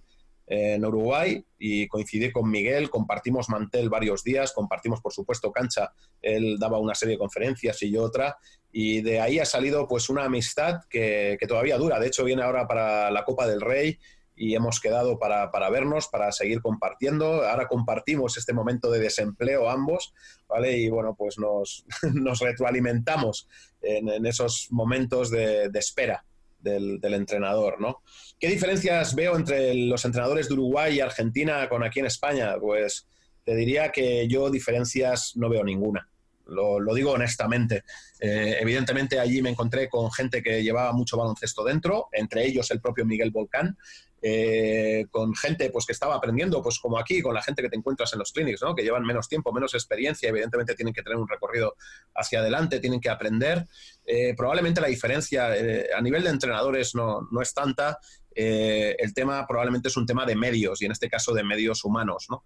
Speaker 1: Uruguay y coincidí con Miguel, compartimos mantel varios días, compartimos por supuesto cancha, él daba una serie de conferencias y yo otra, y de ahí ha salido pues una amistad que, que todavía dura, de hecho viene ahora para la Copa del Rey y hemos quedado para, vernos, para seguir compartiendo. Ahora compartimos este momento de desempleo ambos, ¿vale? Y bueno, pues nos, retroalimentamos en, esos momentos de, espera del, entrenador, ¿no? ¿Qué diferencias veo entre los entrenadores de Uruguay y Argentina con aquí en España? Pues te diría que yo diferencias no veo ninguna. Lo, digo honestamente. Eh, evidentemente allí me encontré con gente que llevaba mucho baloncesto dentro, entre ellos el propio Miguel Volcán, eh, con gente pues, que estaba aprendiendo, pues como aquí, con la gente que te encuentras en los clinics, ¿no? que llevan menos tiempo, menos experiencia, evidentemente tienen que tener un recorrido hacia adelante, tienen que aprender. Eh, probablemente la diferencia a nivel de entrenadores no, no es tanta, el tema probablemente es un tema de medios, y en este caso de medios humanos. ¿no?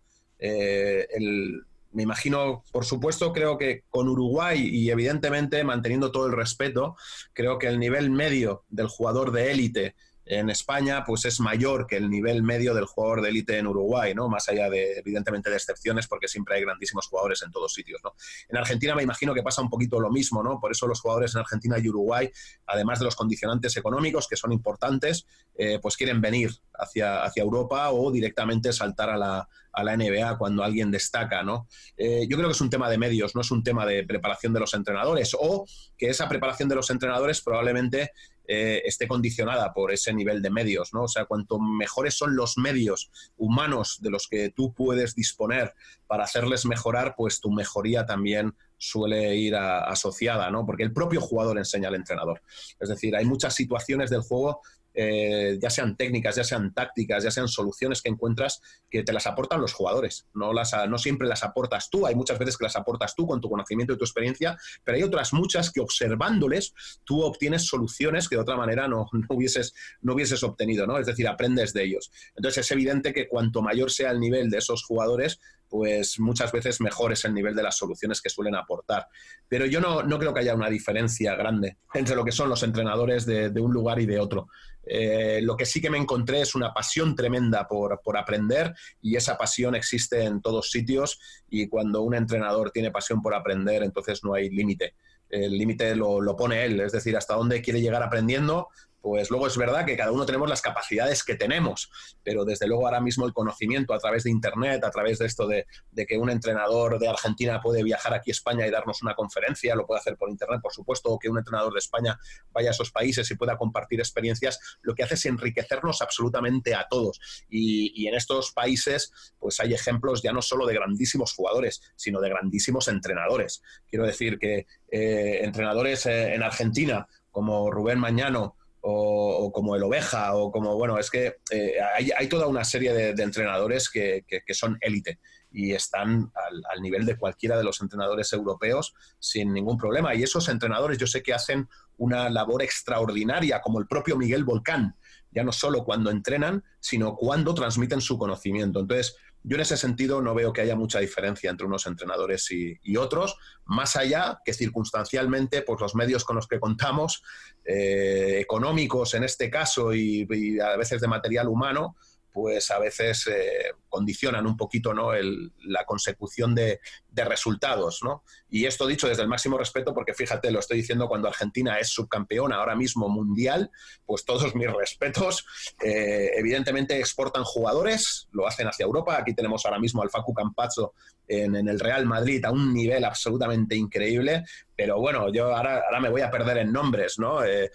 Speaker 1: Me imagino, por supuesto, creo que con Uruguay y evidentemente manteniendo todo el respeto, creo que el nivel medio del jugador de élite en España pues es mayor que el nivel medio del jugador de élite en Uruguay, ¿no? Más allá de, evidentemente, de excepciones, porque siempre hay grandísimos jugadores en todos sitios, ¿no? En Argentina me imagino que pasa un poquito lo mismo, ¿no? Por eso los jugadores en Argentina y Uruguay, además de los condicionantes económicos, que son importantes, eh, pues quieren venir hacia, hacia Europa o directamente saltar a la, a la NBA cuando alguien destaca, ¿no? Eh, yo creo que es un tema de medios, no es un tema de preparación de los entrenadores, o que esa preparación de los entrenadores probablemente eh, esté condicionada por ese nivel de medios, ¿no? O sea, cuanto mejores son los medios humanos de los que tú puedes disponer para hacerles mejorar, pues tu mejoría también suele ir asociada, ¿no? Porque el propio jugador enseña al entrenador. Es decir, hay muchas situaciones del juego eh, ya sean técnicas, ya sean tácticas, ya sean soluciones que encuentras que te las aportan los jugadores. No, las, no siempre las aportas tú, hay muchas veces que las aportas tú con tu conocimiento y tu experiencia, pero hay otras muchas que observándoles tú obtienes soluciones que de otra manera no, hubieses, no hubieses obtenido, ¿no? Es decir, aprendes de ellos. Entonces es evidente que cuanto mayor sea el nivel de esos jugadores, pues muchas veces mejor es el nivel de las soluciones que suelen aportar. Pero yo no, no creo que haya una diferencia grande entre lo que son los entrenadores de, de un lugar y de otro. Eh, lo que sí que me encontré es una pasión tremenda por, aprender y esa pasión existe en todos sitios y cuando un entrenador tiene pasión por aprender, entonces no hay límite. El límite lo, lo, pone él, es decir, hasta dónde quiere llegar aprendiendo, pues luego es verdad que cada uno tenemos las capacidades que tenemos, pero desde luego ahora mismo el conocimiento a través de Internet, a través de esto de, que un entrenador de Argentina puede viajar aquí a España y darnos una conferencia, lo puede hacer por Internet, por supuesto, o que un entrenador de España vaya a esos países y pueda compartir experiencias, lo que hace es enriquecernos absolutamente a todos. Y, en estos países, pues hay ejemplos ya no solo de grandísimos jugadores, sino de grandísimos entrenadores. Quiero decir que eh, entrenadores eh, en Argentina, como Rubén Mañano, o, como el Oveja, o como, bueno, es que eh, hay, toda una serie de, entrenadores que, son élite y están al, nivel de cualquiera de los entrenadores europeos sin ningún problema. Y esos entrenadores yo sé que hacen una labor extraordinaria, como el propio Miguel Volcán, ya no solo cuando entrenan, sino cuando transmiten su conocimiento. Entonces, yo en ese sentido no veo que haya mucha diferencia entre unos entrenadores y, otros, más allá que circunstancialmente, pues los medios con los que contamos, eh, económicos en este caso y, a veces de material humano, pues a veces eh, condicionan un poquito ¿no? la consecución de, resultados. ¿no? Y esto dicho desde el máximo respeto, porque fíjate, lo estoy diciendo cuando Argentina es subcampeona ahora mismo mundial, pues todos mis respetos. Eh, evidentemente exportan jugadores, lo hacen hacia Europa. Aquí tenemos ahora mismo al Facu Campazzo en, el Real Madrid a un nivel absolutamente increíble. Pero bueno, yo ahora, ahora me voy a perder en nombres, ¿no? Eh,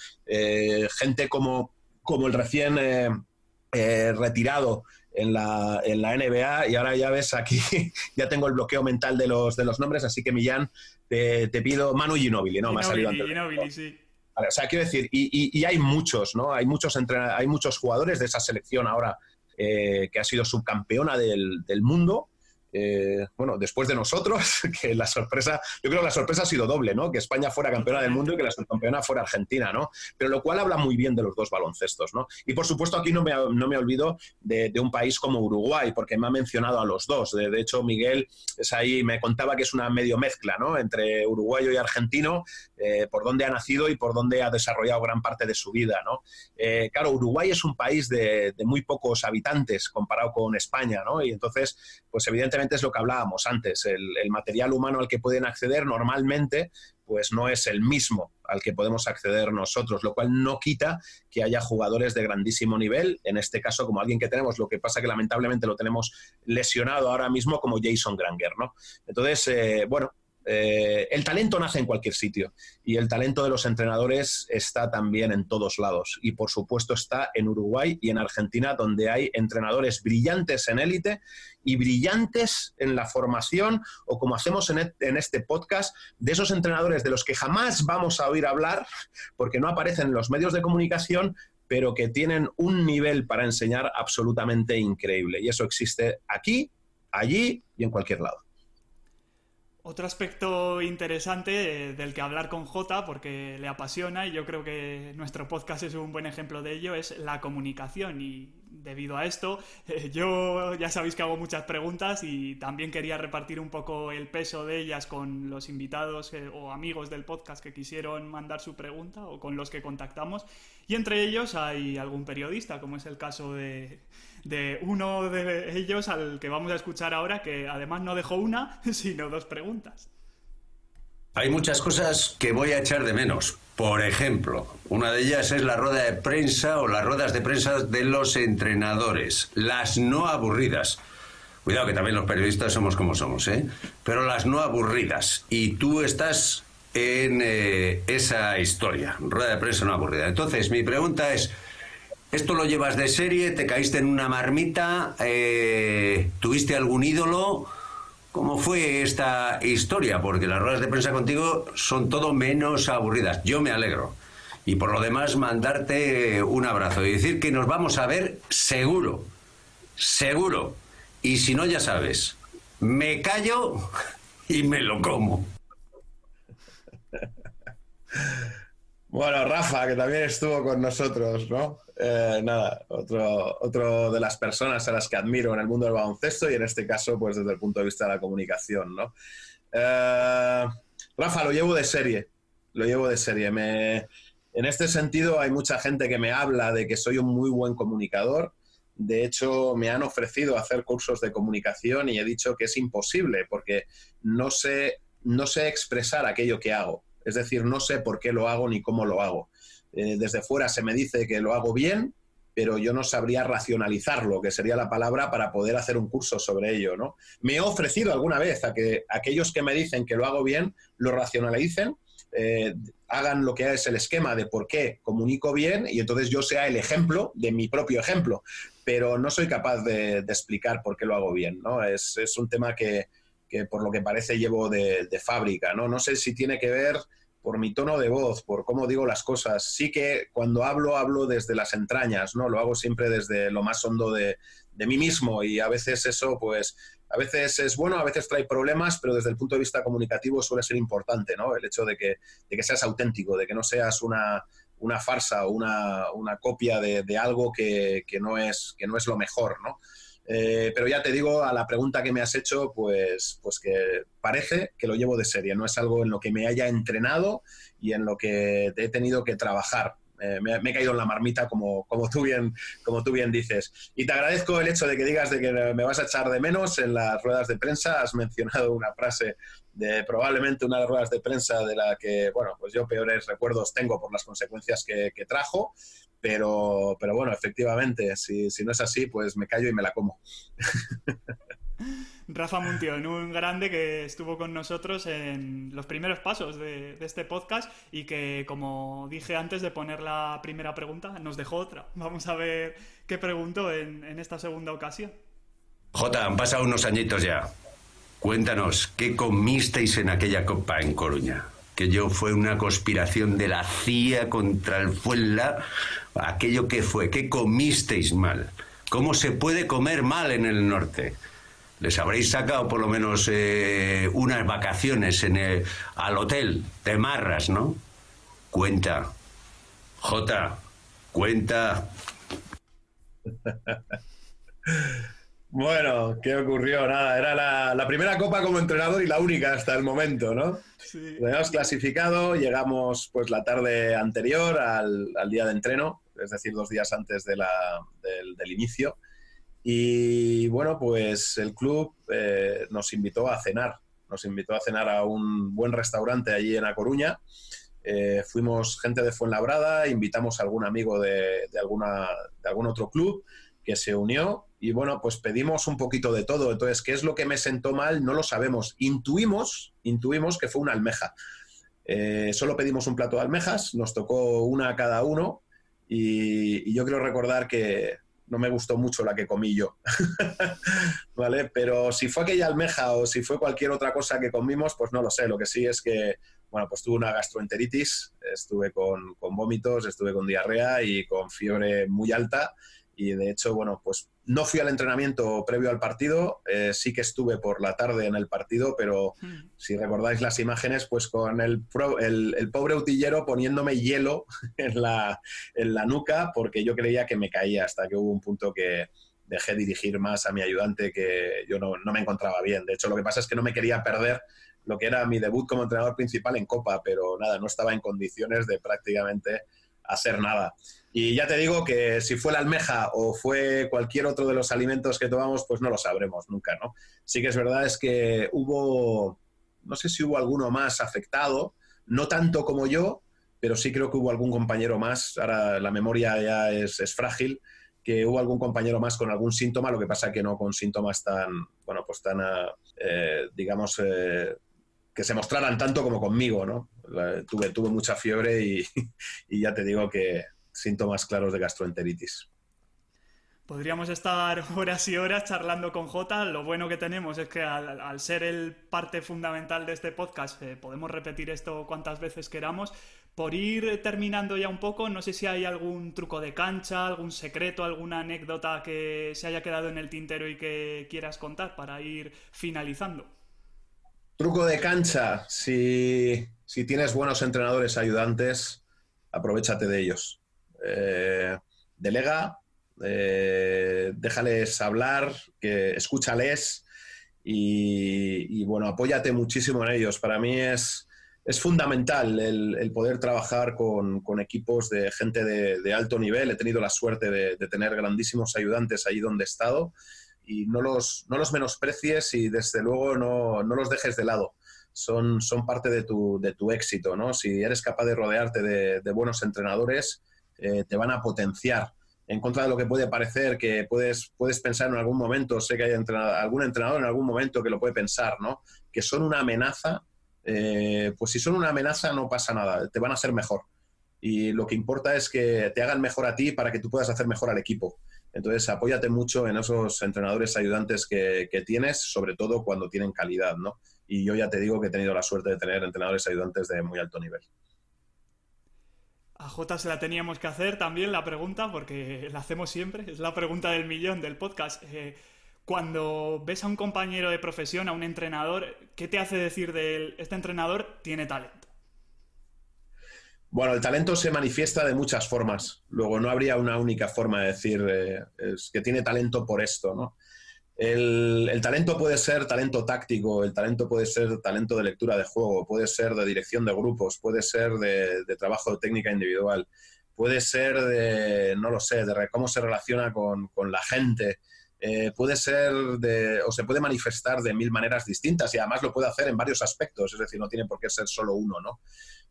Speaker 1: gente como, como el recién eh, retirado en la, en la, NBA y ahora ya ves aquí, ya tengo el bloqueo mental de los, de los nombres, así que Millán, te, te pido Manu Ginobili, ¿no?
Speaker 3: Me ha salido antes. sí.
Speaker 1: o sea, quiero decir, y, y, hay muchos, ¿no? Hay muchos, hay muchos jugadores de esa selección ahora eh, que ha sido subcampeona del, del mundo eh, bueno, después de nosotros, que la sorpresa, yo creo que la sorpresa ha sido doble, ¿no? Que España fuera campeona del mundo y que la subcampeona fuera Argentina, ¿no? Pero lo cual habla muy bien de los dos baloncestos, ¿no? Y por supuesto aquí no me, no me olvido de, un país como Uruguay, porque me ha mencionado a los dos. De, hecho, Miguel es ahí, me contaba que es una medio mezcla, ¿no? Entre uruguayo y argentino, eh, por donde ha nacido y por donde ha desarrollado gran parte de su vida, ¿no? Eh, claro, Uruguay es un país de, de muy pocos habitantes comparado con España, ¿no? Y entonces, pues evidentemente es lo que hablábamos antes, el, material humano al que pueden acceder normalmente pues no es el mismo al que podemos acceder nosotros, lo cual no quita que haya jugadores de grandísimo nivel, en este caso como alguien que tenemos, lo que pasa que lamentablemente lo tenemos lesionado ahora mismo como Jason Granger, ¿no? Entonces, eh, bueno, eh, el talento nace en cualquier sitio y el talento de los entrenadores está también en todos lados. Y por supuesto está en Uruguay y en Argentina, donde hay entrenadores brillantes en élite y brillantes en la formación o como hacemos en, en este podcast, de esos entrenadores de los que jamás vamos a oír hablar porque no aparecen en los medios de comunicación, pero que tienen un nivel para enseñar absolutamente increíble. Y eso existe aquí, allí y en cualquier lado.
Speaker 3: Otro aspecto interesante eh, del que hablar con Jota, porque le apasiona y yo creo que nuestro podcast es un buen ejemplo de ello, es la comunicación. Y debido a esto, eh, yo ya sabéis que hago muchas preguntas y también quería repartir un poco el peso de ellas con los invitados eh, o amigos del podcast que quisieron mandar su pregunta o con los que contactamos. Y entre ellos hay algún periodista, como es el caso de, de uno de ellos al que vamos a escuchar ahora, que además no dejó una, sino dos preguntas.
Speaker 8: Hay muchas cosas que voy a echar de menos. Por ejemplo, una de ellas es la rueda de prensa o las ruedas de prensa de los entrenadores, las no aburridas. Cuidado que también los periodistas somos como somos, ¿eh? Pero las no aburridas. Y tú estás en eh, esa historia, rueda de prensa no aburrida. Entonces, mi pregunta es, ¿Esto lo llevas de serie? ¿Te caíste en una marmita? Eh, ¿Tuviste algún ídolo? cómo fue esta historia, porque las ruedas de prensa contigo son todo menos aburridas. Yo me alegro. Y por lo demás, mandarte un abrazo y decir que nos vamos a ver seguro. Seguro. Y si no, ya sabes, me callo y me lo como.
Speaker 1: Bueno, Rafa, que también estuvo con nosotros, ¿no? Eh, nada, otro, otro de las personas a las que admiro en el mundo del baloncesto y en este caso, pues desde el punto de vista de la comunicación, ¿no? Eh, Rafa, lo llevo de serie, lo llevo de serie. Me, en este sentido, hay mucha gente que me habla de que soy un muy buen comunicador. De hecho, me han ofrecido hacer cursos de comunicación y he dicho que es imposible porque no sé, no sé expresar aquello que hago. Es decir, no sé por qué lo hago ni cómo lo hago. Eh, desde fuera se me dice que lo hago bien, pero yo no sabría racionalizarlo, que sería la palabra para poder hacer un curso sobre ello, ¿no? Me he ofrecido alguna vez a que aquellos que me dicen que lo hago bien lo racionalicen, eh, hagan lo que es el esquema de por qué comunico bien y entonces yo sea el ejemplo de mi propio ejemplo, pero no soy capaz de, explicar por qué lo hago bien, ¿no? Es, un tema que, por lo que parece llevo de, de, fábrica, ¿no? No sé si tiene que ver por mi tono de voz, por cómo digo las cosas. Sí que cuando hablo, hablo desde las entrañas, ¿no? Lo hago siempre desde lo más hondo de, mí mismo y a veces eso, pues, a veces es bueno, a veces trae problemas, pero desde el punto de vista comunicativo suele ser importante, ¿no? El hecho de que, que seas auténtico, de que no seas una, una farsa o una, una copia de, de algo que, que, no es, que no es lo mejor, ¿no? Eh, pero ya te digo, a la pregunta que me has hecho, pues, pues que parece que lo llevo de serie, no es algo en lo que me haya entrenado y en lo que he tenido que trabajar. Eh, me, he caído en la marmita, como, como, tú bien, como tú bien dices. Y te agradezco el hecho de que digas de que me vas a echar de menos en las ruedas de prensa. Has mencionado una frase de probablemente una de las ruedas de prensa de la que, bueno, pues yo peores recuerdos tengo por las consecuencias que, que trajo. Pero, pero bueno, efectivamente, si, si no es así, pues me callo y me la como.
Speaker 3: Rafa Muntión, un grande que estuvo con nosotros en los primeros pasos de, este podcast y que, como dije antes de poner la primera pregunta, nos dejó otra. Vamos a ver qué preguntó en, en esta segunda ocasión.
Speaker 8: Jota, han pasado unos añitos ya. Cuéntanos, ¿qué comisteis en aquella copa en Coruña? que yo fue una conspiración de la CIA contra el Fuenla, aquello que fue, ¿qué comisteis mal? ¿Cómo se puede comer mal en el norte? Les habréis sacado por lo menos eh, unas vacaciones en el, al hotel de Marras, ¿no? Cuenta. J, cuenta.
Speaker 1: Bueno, ¿qué ocurrió? Nada, era la, primera copa como entrenador y la única hasta el momento, ¿no? Sí. Lo clasificado, llegamos pues la tarde anterior al, día de entreno, es decir, dos días antes del, inicio. Y bueno, pues el club eh, nos invitó a cenar, nos invitó a cenar a un buen restaurante allí en A Coruña. Eh, fuimos gente de Fuenlabrada, invitamos a algún amigo de, alguna, de algún otro club que se unió y bueno, pues pedimos un poquito de todo. Entonces, ¿qué es lo que me sentó mal? No lo sabemos. Intuimos, intuimos que fue una almeja. Eh, solo pedimos un plato de almejas, nos tocó una a cada uno y, yo quiero recordar que no me gustó mucho la que comí yo. ¿Vale? Pero si fue aquella almeja o si fue cualquier otra cosa que comimos, pues no lo sé. Lo que sí es que, bueno, pues tuve una gastroenteritis, estuve con, con vómitos, estuve con diarrea y con fiebre muy alta y de hecho, bueno, pues no fui al entrenamiento previo al partido, eh, sí que estuve por la tarde en el partido, pero hmm. si recordáis las imágenes, pues con el, el, pobre utillero poniéndome hielo en la, en la nuca porque yo creía que me caía hasta que hubo un punto que dejé dirigir más a mi ayudante que yo no, no me encontraba bien. De hecho, lo que pasa es que no me quería perder lo que era mi debut como entrenador principal en Copa, pero nada, no estaba en condiciones de prácticamente hacer nada. Y ya te digo que si fue la almeja o fue cualquier otro de los alimentos que tomamos, pues no lo sabremos nunca, ¿no? Sí que es verdad es que hubo, no sé si hubo alguno más afectado, no tanto como yo, pero sí creo que hubo algún compañero más, ahora la memoria ya es, frágil, que hubo algún compañero más con algún síntoma, lo que pasa que no con síntomas tan, bueno, pues tan, eh, digamos, eh, que se mostraran tanto como conmigo, ¿no? tuve, tuve mucha fiebre y, y ya te digo que, síntomas claros de gastroenteritis.
Speaker 3: Podríamos estar horas y horas charlando con Jota. Lo bueno que tenemos es que al, ser el parte fundamental de este podcast, eh, podemos repetir esto cuantas veces queramos. Por ir terminando ya un poco, no sé si hay algún truco de cancha, algún secreto, alguna anécdota que se haya quedado en el tintero y que quieras contar para ir finalizando.
Speaker 1: Truco de cancha, si, tienes buenos entrenadores ayudantes, aprovechate de ellos. Eh, delega, eh, déjales hablar, escúchales y, bueno, apóyate muchísimo en ellos. Para mí es, es fundamental el, poder trabajar con, equipos de gente de, alto nivel. He tenido la suerte de, tener grandísimos ayudantes allí donde he estado y no los, no los menosprecies y desde luego no, no los dejes de lado. Son, son parte de tu, de tu éxito, ¿no? Si eres capaz de rodearte de, buenos entrenadores, eh, te van a potenciar en contra de lo que puede parecer, que puedes, puedes pensar en algún momento, sé que hay algún entrenador en algún momento que lo puede pensar, ¿no? Que son una amenaza, eh, pues si son una amenaza no pasa nada, te van a hacer mejor. Y lo que importa es que te hagan mejor a ti para que tú puedas hacer mejor al equipo. Entonces, apóyate mucho en esos entrenadores ayudantes que, que tienes, sobre todo cuando tienen calidad, ¿no? Y yo ya te digo que he tenido la suerte de tener entrenadores ayudantes de muy alto nivel.
Speaker 3: A J se la teníamos que hacer también la pregunta, porque la hacemos siempre, es la pregunta del millón del podcast. Eh, cuando ves a un compañero de profesión, a un entrenador, ¿qué te hace decir de él, este entrenador tiene talento?
Speaker 1: Bueno, el talento se manifiesta de muchas formas. Luego no habría una única forma de decir eh, que tiene talento por esto, ¿no? El, talento puede ser talento táctico, el talento puede ser talento de lectura de juego, puede ser de dirección de grupos, puede ser de, trabajo de técnica individual, puede ser de, no lo sé, de cómo se relaciona con, la gente, eh, puede ser de, o se puede manifestar de mil maneras distintas y además lo puede hacer en varios aspectos, es decir, no tiene por qué ser solo uno, ¿no?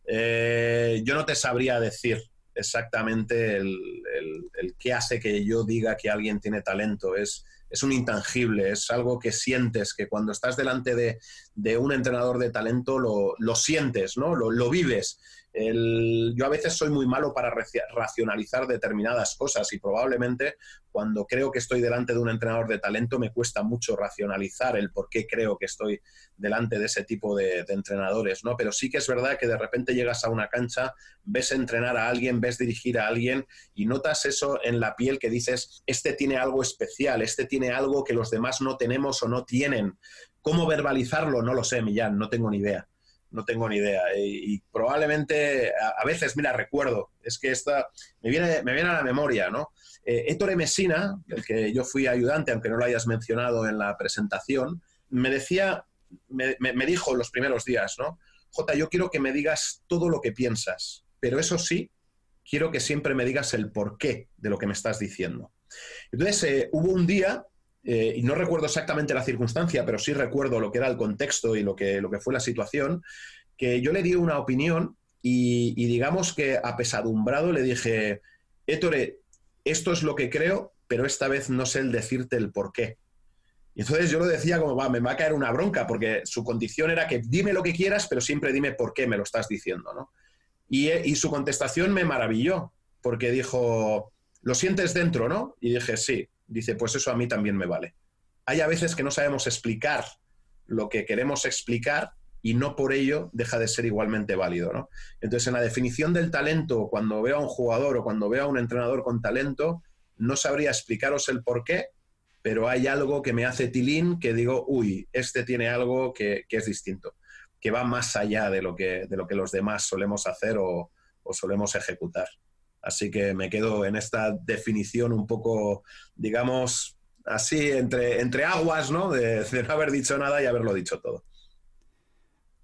Speaker 1: Eh, yo no te sabría decir exactamente el, el qué hace que yo diga que alguien tiene talento, es es un intangible, es algo que sientes, que cuando estás delante de, un entrenador de talento lo, lo sientes, ¿no? Lo, lo vives yo a veces soy muy malo para racionalizar determinadas cosas y probablemente cuando creo que estoy delante de un entrenador de talento me cuesta mucho racionalizar el por qué creo que estoy delante de ese tipo de, entrenadores, ¿no? Pero sí que es verdad que de repente llegas a una cancha, ves entrenar a alguien, ves dirigir a alguien y notas eso en la piel que dices, este tiene algo especial, este tiene algo que los demás no tenemos o no tienen. ¿Cómo verbalizarlo? No lo sé, Millán, no tengo ni idea no tengo ni idea. Y, probablemente, a, veces, mira, recuerdo, es que esta me viene, me viene a la memoria, ¿no? Eh, Ettore Messina, el que yo fui ayudante, aunque no lo hayas mencionado en la presentación, me decía, me, me dijo los primeros días, ¿no? Jota, yo quiero que me digas todo lo que piensas, pero eso sí, quiero que siempre me digas el porqué de lo que me estás diciendo. Entonces, eh, hubo un día eh, y no recuerdo exactamente la circunstancia, pero sí recuerdo lo que era el contexto y lo que, lo que fue la situación, que yo le di una opinión y, digamos que apesadumbrado le dije, Ettore, esto es lo que creo, pero esta vez no sé el decirte el por qué. Y entonces yo lo decía como, va, me va a caer una bronca, porque su condición era que dime lo que quieras, pero siempre dime por qué me lo estás diciendo, ¿no? Y, y su contestación me maravilló, porque dijo, lo sientes dentro, ¿no? Y dije, sí dice, pues eso a mí también me vale. Hay a veces que no sabemos explicar lo que queremos explicar y no por ello deja de ser igualmente válido. ¿no? Entonces, en la definición del talento, cuando veo a un jugador o cuando veo a un entrenador con talento, no sabría explicaros el por qué, pero hay algo que me hace tilín que digo, uy, este tiene algo que, es distinto, que va más allá de lo que, de lo que los demás solemos hacer o solemos ejecutar. Así que me quedo en esta definición un poco, digamos, así entre, entre aguas, ¿no? De, no haber dicho nada y haberlo dicho todo.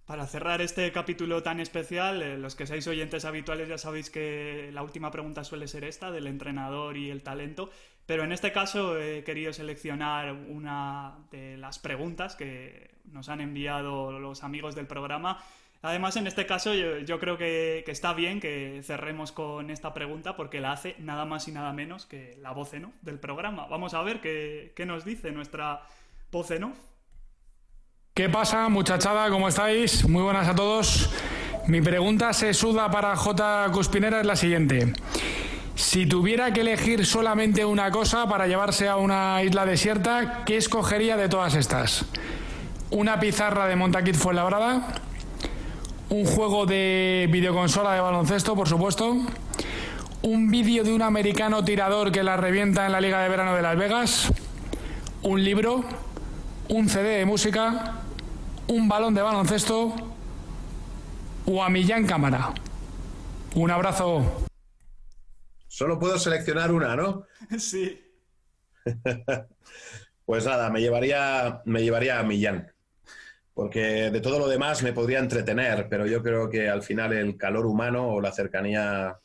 Speaker 3: Para cerrar este capítulo tan especial, eh, los que seáis oyentes habituales ya sabéis que la última pregunta suele ser esta, del entrenador y el talento, pero en este caso he querido seleccionar una de las preguntas que nos han enviado los amigos del programa Además, en este caso, yo, creo que, está bien que cerremos con esta pregunta porque la hace nada más y nada menos que la voz en del programa. Vamos a ver qué, nos dice nuestra voz en
Speaker 2: ¿Qué pasa, muchachada? ¿Cómo estáis? Muy buenas a todos. Mi pregunta se suda para J. Cuspinera es la siguiente. Si tuviera que elegir solamente una cosa para llevarse a una isla desierta, ¿qué escogería de todas estas? ¿Una pizarra de Montaquit Fuenlabrada? ¿Un juego de videoconsola de baloncesto, por supuesto? ¿Un vídeo de un americano tirador que la revienta en la Liga de Verano de Las Vegas? ¿Un libro? ¿Un CD de música? ¿Un balón de baloncesto? ¿O a Millán Cámara? Un abrazo.
Speaker 1: Solo puedo seleccionar una, ¿no?
Speaker 3: Sí.
Speaker 1: pues nada, me llevaría, me llevaría a Millán. Porque de todo lo demás me podría entretener, pero yo creo que al final el calor humano o la cercanía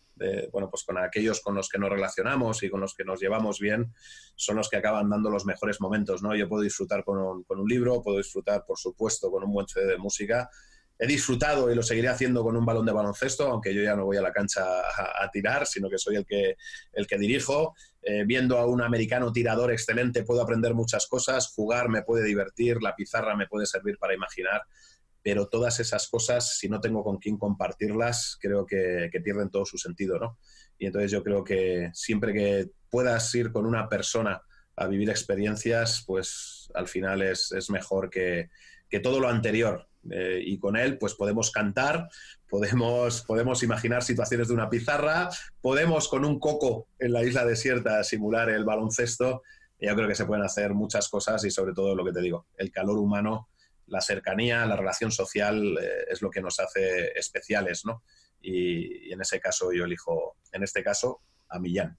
Speaker 1: bueno, pues con aquellos con los que nos relacionamos y con los que nos llevamos bien, son los que acaban dando los mejores momentos, ¿no? Yo puedo disfrutar con un, libro, puedo disfrutar, por supuesto, con un buen CD de música, he disfrutado y lo seguiré haciendo con un balón de baloncesto, aunque yo ya no voy a la cancha a, tirar, sino que soy el que, el que dirijo. Eh, viendo a un americano tirador excelente puedo aprender muchas cosas, jugar me puede divertir, la pizarra me puede servir para imaginar, pero todas esas cosas, si no tengo con quién compartirlas, creo que, pierden todo su sentido, ¿no? Y entonces yo creo que siempre que puedas ir con una persona a vivir experiencias, pues al final es, es mejor que, que todo lo anterior. Eh, y con él, pues podemos cantar, podemos, podemos imaginar situaciones de una pizarra, podemos con un coco en la isla desierta simular el baloncesto. yo creo que se pueden hacer muchas cosas y sobre todo lo que te digo, el calor humano, la cercanía, la relación social eh, es lo que nos hace especiales, ¿no? Y, y en ese caso yo elijo, en este caso, a Millán.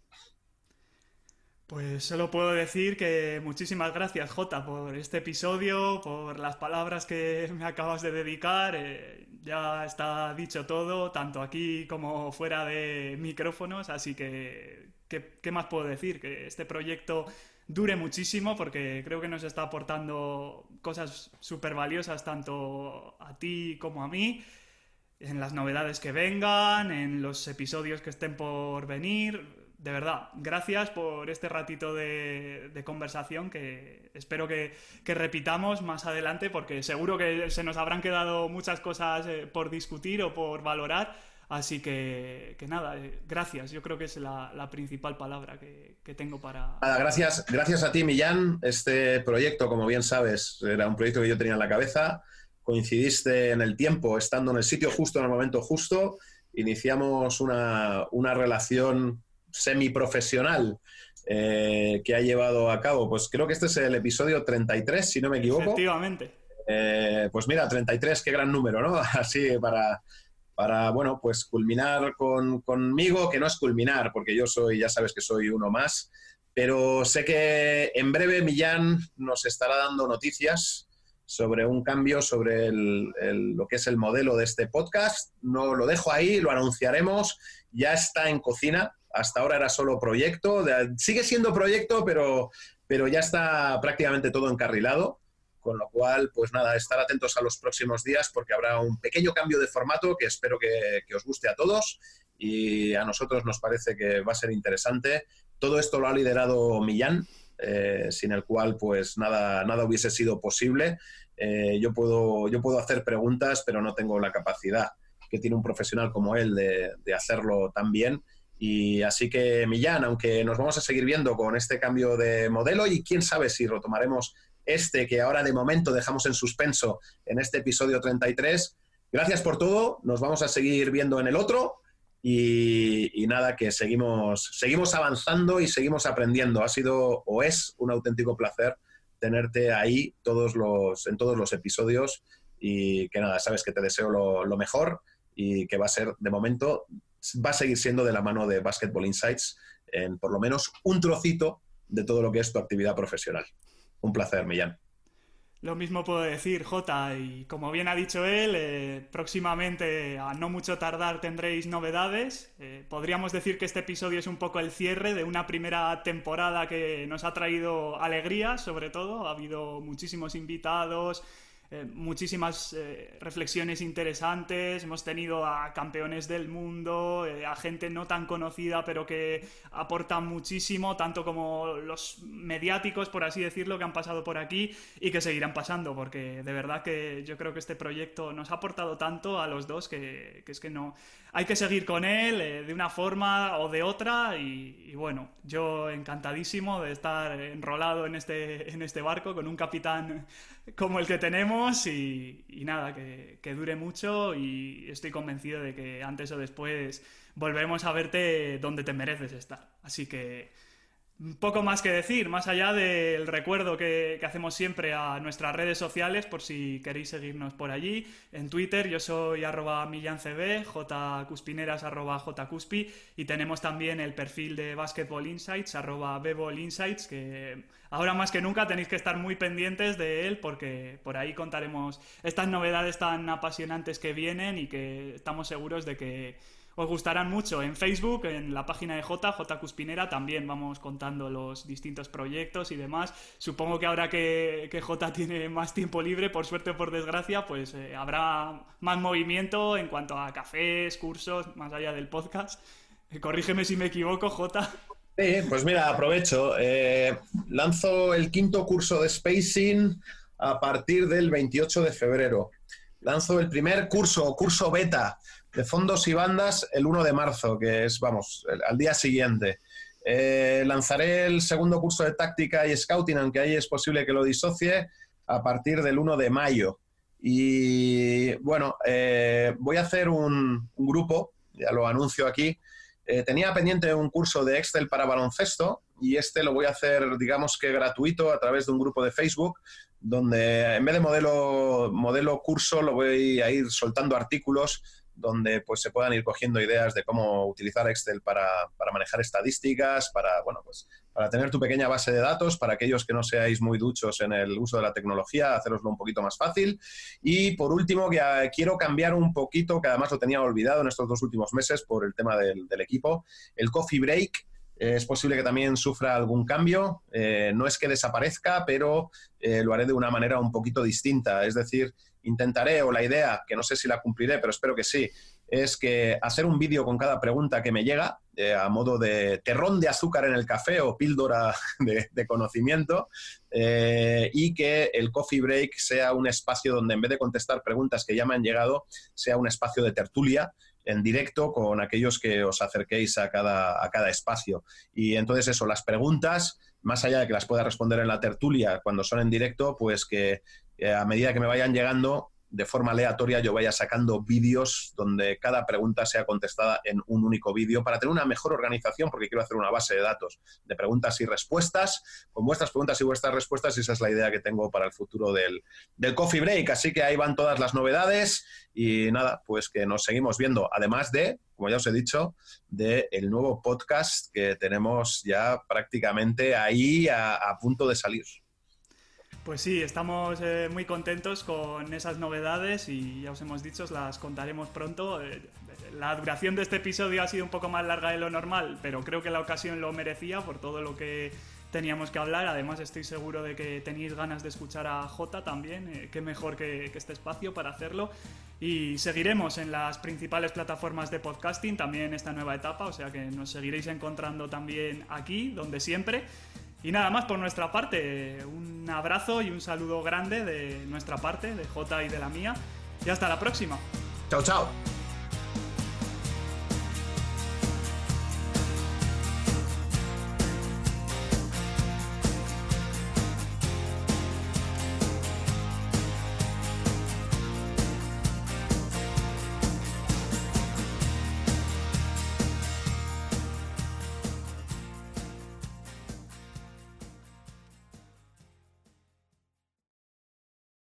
Speaker 3: Pues solo puedo decir que muchísimas gracias, Jota, por este episodio, por las palabras que me acabas de dedicar. Eh, ya está dicho todo, tanto aquí como fuera de micrófonos, así que, ¿qué, más puedo decir? Que este proyecto dure muchísimo porque creo que nos está aportando cosas súper valiosas tanto a ti como a mí en las novedades que vengan, en los episodios que estén por venir de verdad, gracias por este ratito de, conversación que espero que, repitamos más adelante porque seguro que se nos habrán quedado muchas cosas eh, por discutir o por valorar. Así que, nada, eh, gracias. Yo creo que es la, principal palabra que, tengo para...
Speaker 1: gracias, gracias a ti, Millán. Este proyecto, como bien sabes, era un proyecto que yo tenía en la cabeza. Coincidiste en el tiempo, estando en el sitio justo, en el momento justo. Iniciamos una relación semiprofesional eh, que ha llevado a cabo. Pues creo que este es el episodio 33, si no me equivoco.
Speaker 3: Efectivamente.
Speaker 1: Eh, pues mira, 33, qué gran número, ¿no? Así para, para bueno, pues culminar con, conmigo, que no es culminar, porque yo soy, ya sabes que soy uno más, pero sé que en breve Millán nos estará dando noticias sobre un cambio sobre lo que es el modelo de este podcast. No lo dejo ahí, lo anunciaremos. Ya está en cocina, hasta ahora era solo proyecto, sigue siendo proyecto, pero, pero ya está prácticamente todo encarrilado. Con lo cual, pues nada, estar atentos a los próximos días porque habrá un pequeño cambio de formato que espero que, os guste a todos y a nosotros nos parece que va a ser interesante. Todo esto lo ha liderado Millán, eh, sin el cual pues nada, nada hubiese sido posible. Eh, yo, puedo, yo puedo hacer preguntas, pero no tengo la capacidad que tiene un profesional como él de, de hacerlo tan bien y así que, Millán, aunque nos vamos a seguir viendo con este cambio de modelo y quién sabe si retomaremos este que ahora de momento dejamos en suspenso en este episodio 33, gracias por todo, nos vamos a seguir viendo en el otro y, nada, que seguimos, seguimos avanzando y seguimos aprendiendo. Ha sido o es un auténtico placer tenerte ahí todos los, en todos los episodios y que nada, sabes que te deseo lo, lo mejor y que va a ser de momento va a seguir siendo de la mano de Basketball Insights en por lo menos un trocito de todo lo que es tu actividad profesional. Un placer, Millán.
Speaker 3: Lo mismo puedo decir, Jota, y como bien ha dicho él, eh, próximamente, a no mucho tardar, tendréis novedades. Eh, podríamos decir que este episodio es un poco el cierre de una primera temporada que nos ha traído alegría, sobre todo. Ha habido muchísimos invitados, eh, muchísimas eh, reflexiones interesantes, hemos tenido a campeones del mundo, eh, a gente no tan conocida pero que aportan muchísimo, tanto como los mediáticos, por así decirlo, que han pasado por aquí y que seguirán pasando, porque de verdad que yo creo que este proyecto nos ha aportado tanto a los dos que, es que no... Hay que seguir con él de una forma o de otra y, bueno, yo encantadísimo de estar enrolado en este, en este barco con un capitán como el que tenemos y, nada, que, que, dure mucho y estoy convencido de que antes o después volveremos a verte donde te mereces estar. Así que poco más que decir, más allá del recuerdo que, hacemos siempre a nuestras redes sociales, por si queréis seguirnos por allí. En Twitter yo soy arroba millancb, jcuspineras arroba jcuspi, y tenemos también el perfil de Basketball Insights, arroba Insights, que ahora más que nunca tenéis que estar muy pendientes de él porque por ahí contaremos estas novedades tan apasionantes que vienen y que estamos seguros de que os gustarán mucho. En Facebook, en la página de J, J Cuspinera, también vamos contando los distintos proyectos y demás. Supongo que ahora que, que J tiene más tiempo libre, por suerte o por desgracia, pues eh, habrá más movimiento en cuanto a cafés, cursos, más allá del podcast. Eh, corrígeme si me equivoco, J.
Speaker 1: Sí, pues mira, aprovecho. Eh, lanzo el quinto curso de Spacing a partir del 28 de febrero. Lanzo el primer curso, curso beta, de fondos y bandas el 1 de marzo, que es, vamos, al día siguiente. Eh, lanzaré el segundo curso de táctica y scouting, aunque ahí es posible que lo disocie, a partir del 1 de mayo. Y bueno, eh, voy a hacer un, grupo, ya lo anuncio aquí. Eh, tenía pendiente un curso de Excel para baloncesto y este lo voy a hacer, digamos que gratuito, a través de un grupo de Facebook, donde en vez de modelo, modelo curso lo voy a ir soltando artículos donde pues se puedan ir cogiendo ideas de cómo utilizar Excel para, manejar estadísticas, para, bueno, pues, para tener tu pequeña base de datos, para aquellos que no seáis muy duchos en el uso de la tecnología, haceroslo un poquito más fácil. Y por último, que ah, quiero cambiar un poquito, que además lo tenía olvidado en estos dos últimos meses por el tema del, equipo, el coffee break. Es posible que también sufra algún cambio. Eh, no es que desaparezca, pero eh, lo haré de una manera un poquito distinta. Es decir, intentaré, o la idea, que no sé si la cumpliré, pero espero que sí, es que hacer un vídeo con cada pregunta que me llega, eh, a modo de terrón de azúcar en el café o píldora de, conocimiento, eh, y que el coffee break sea un espacio donde en vez de contestar preguntas que ya me han llegado, sea un espacio de tertulia en directo con aquellos que os acerquéis a cada, a cada espacio. Y entonces eso, las preguntas, más allá de que las pueda responder en la tertulia cuando son en directo, pues que eh, a medida que me vayan llegando, de forma aleatoria yo vaya sacando vídeos donde cada pregunta sea contestada en un único vídeo para tener una mejor organización porque quiero hacer una base de datos de preguntas y respuestas con vuestras preguntas y vuestras respuestas y esa es la idea que tengo para el futuro del, coffee break. Así que ahí van todas las novedades y nada, pues que nos seguimos viendo. Además de, como ya os he dicho, del el nuevo podcast que tenemos ya prácticamente ahí a punto de salir.
Speaker 3: Pues sí, estamos eh, muy contentos con esas novedades y ya os hemos dicho, las contaremos pronto. Eh, la duración de este episodio ha sido un poco más larga de lo normal, pero creo que la ocasión lo merecía por todo lo que teníamos que hablar. Además, estoy seguro de que tenéis ganas de escuchar a Jota también. Eh, qué mejor que, que, este espacio para hacerlo. Y seguiremos en las principales plataformas de podcasting también esta nueva etapa, o sea que nos seguiréis encontrando también aquí, donde siempre. Y nada más por nuestra parte, un abrazo y un saludo grande de nuestra parte, de Jota y de la mía. Y hasta la próxima.
Speaker 1: Chao, chao.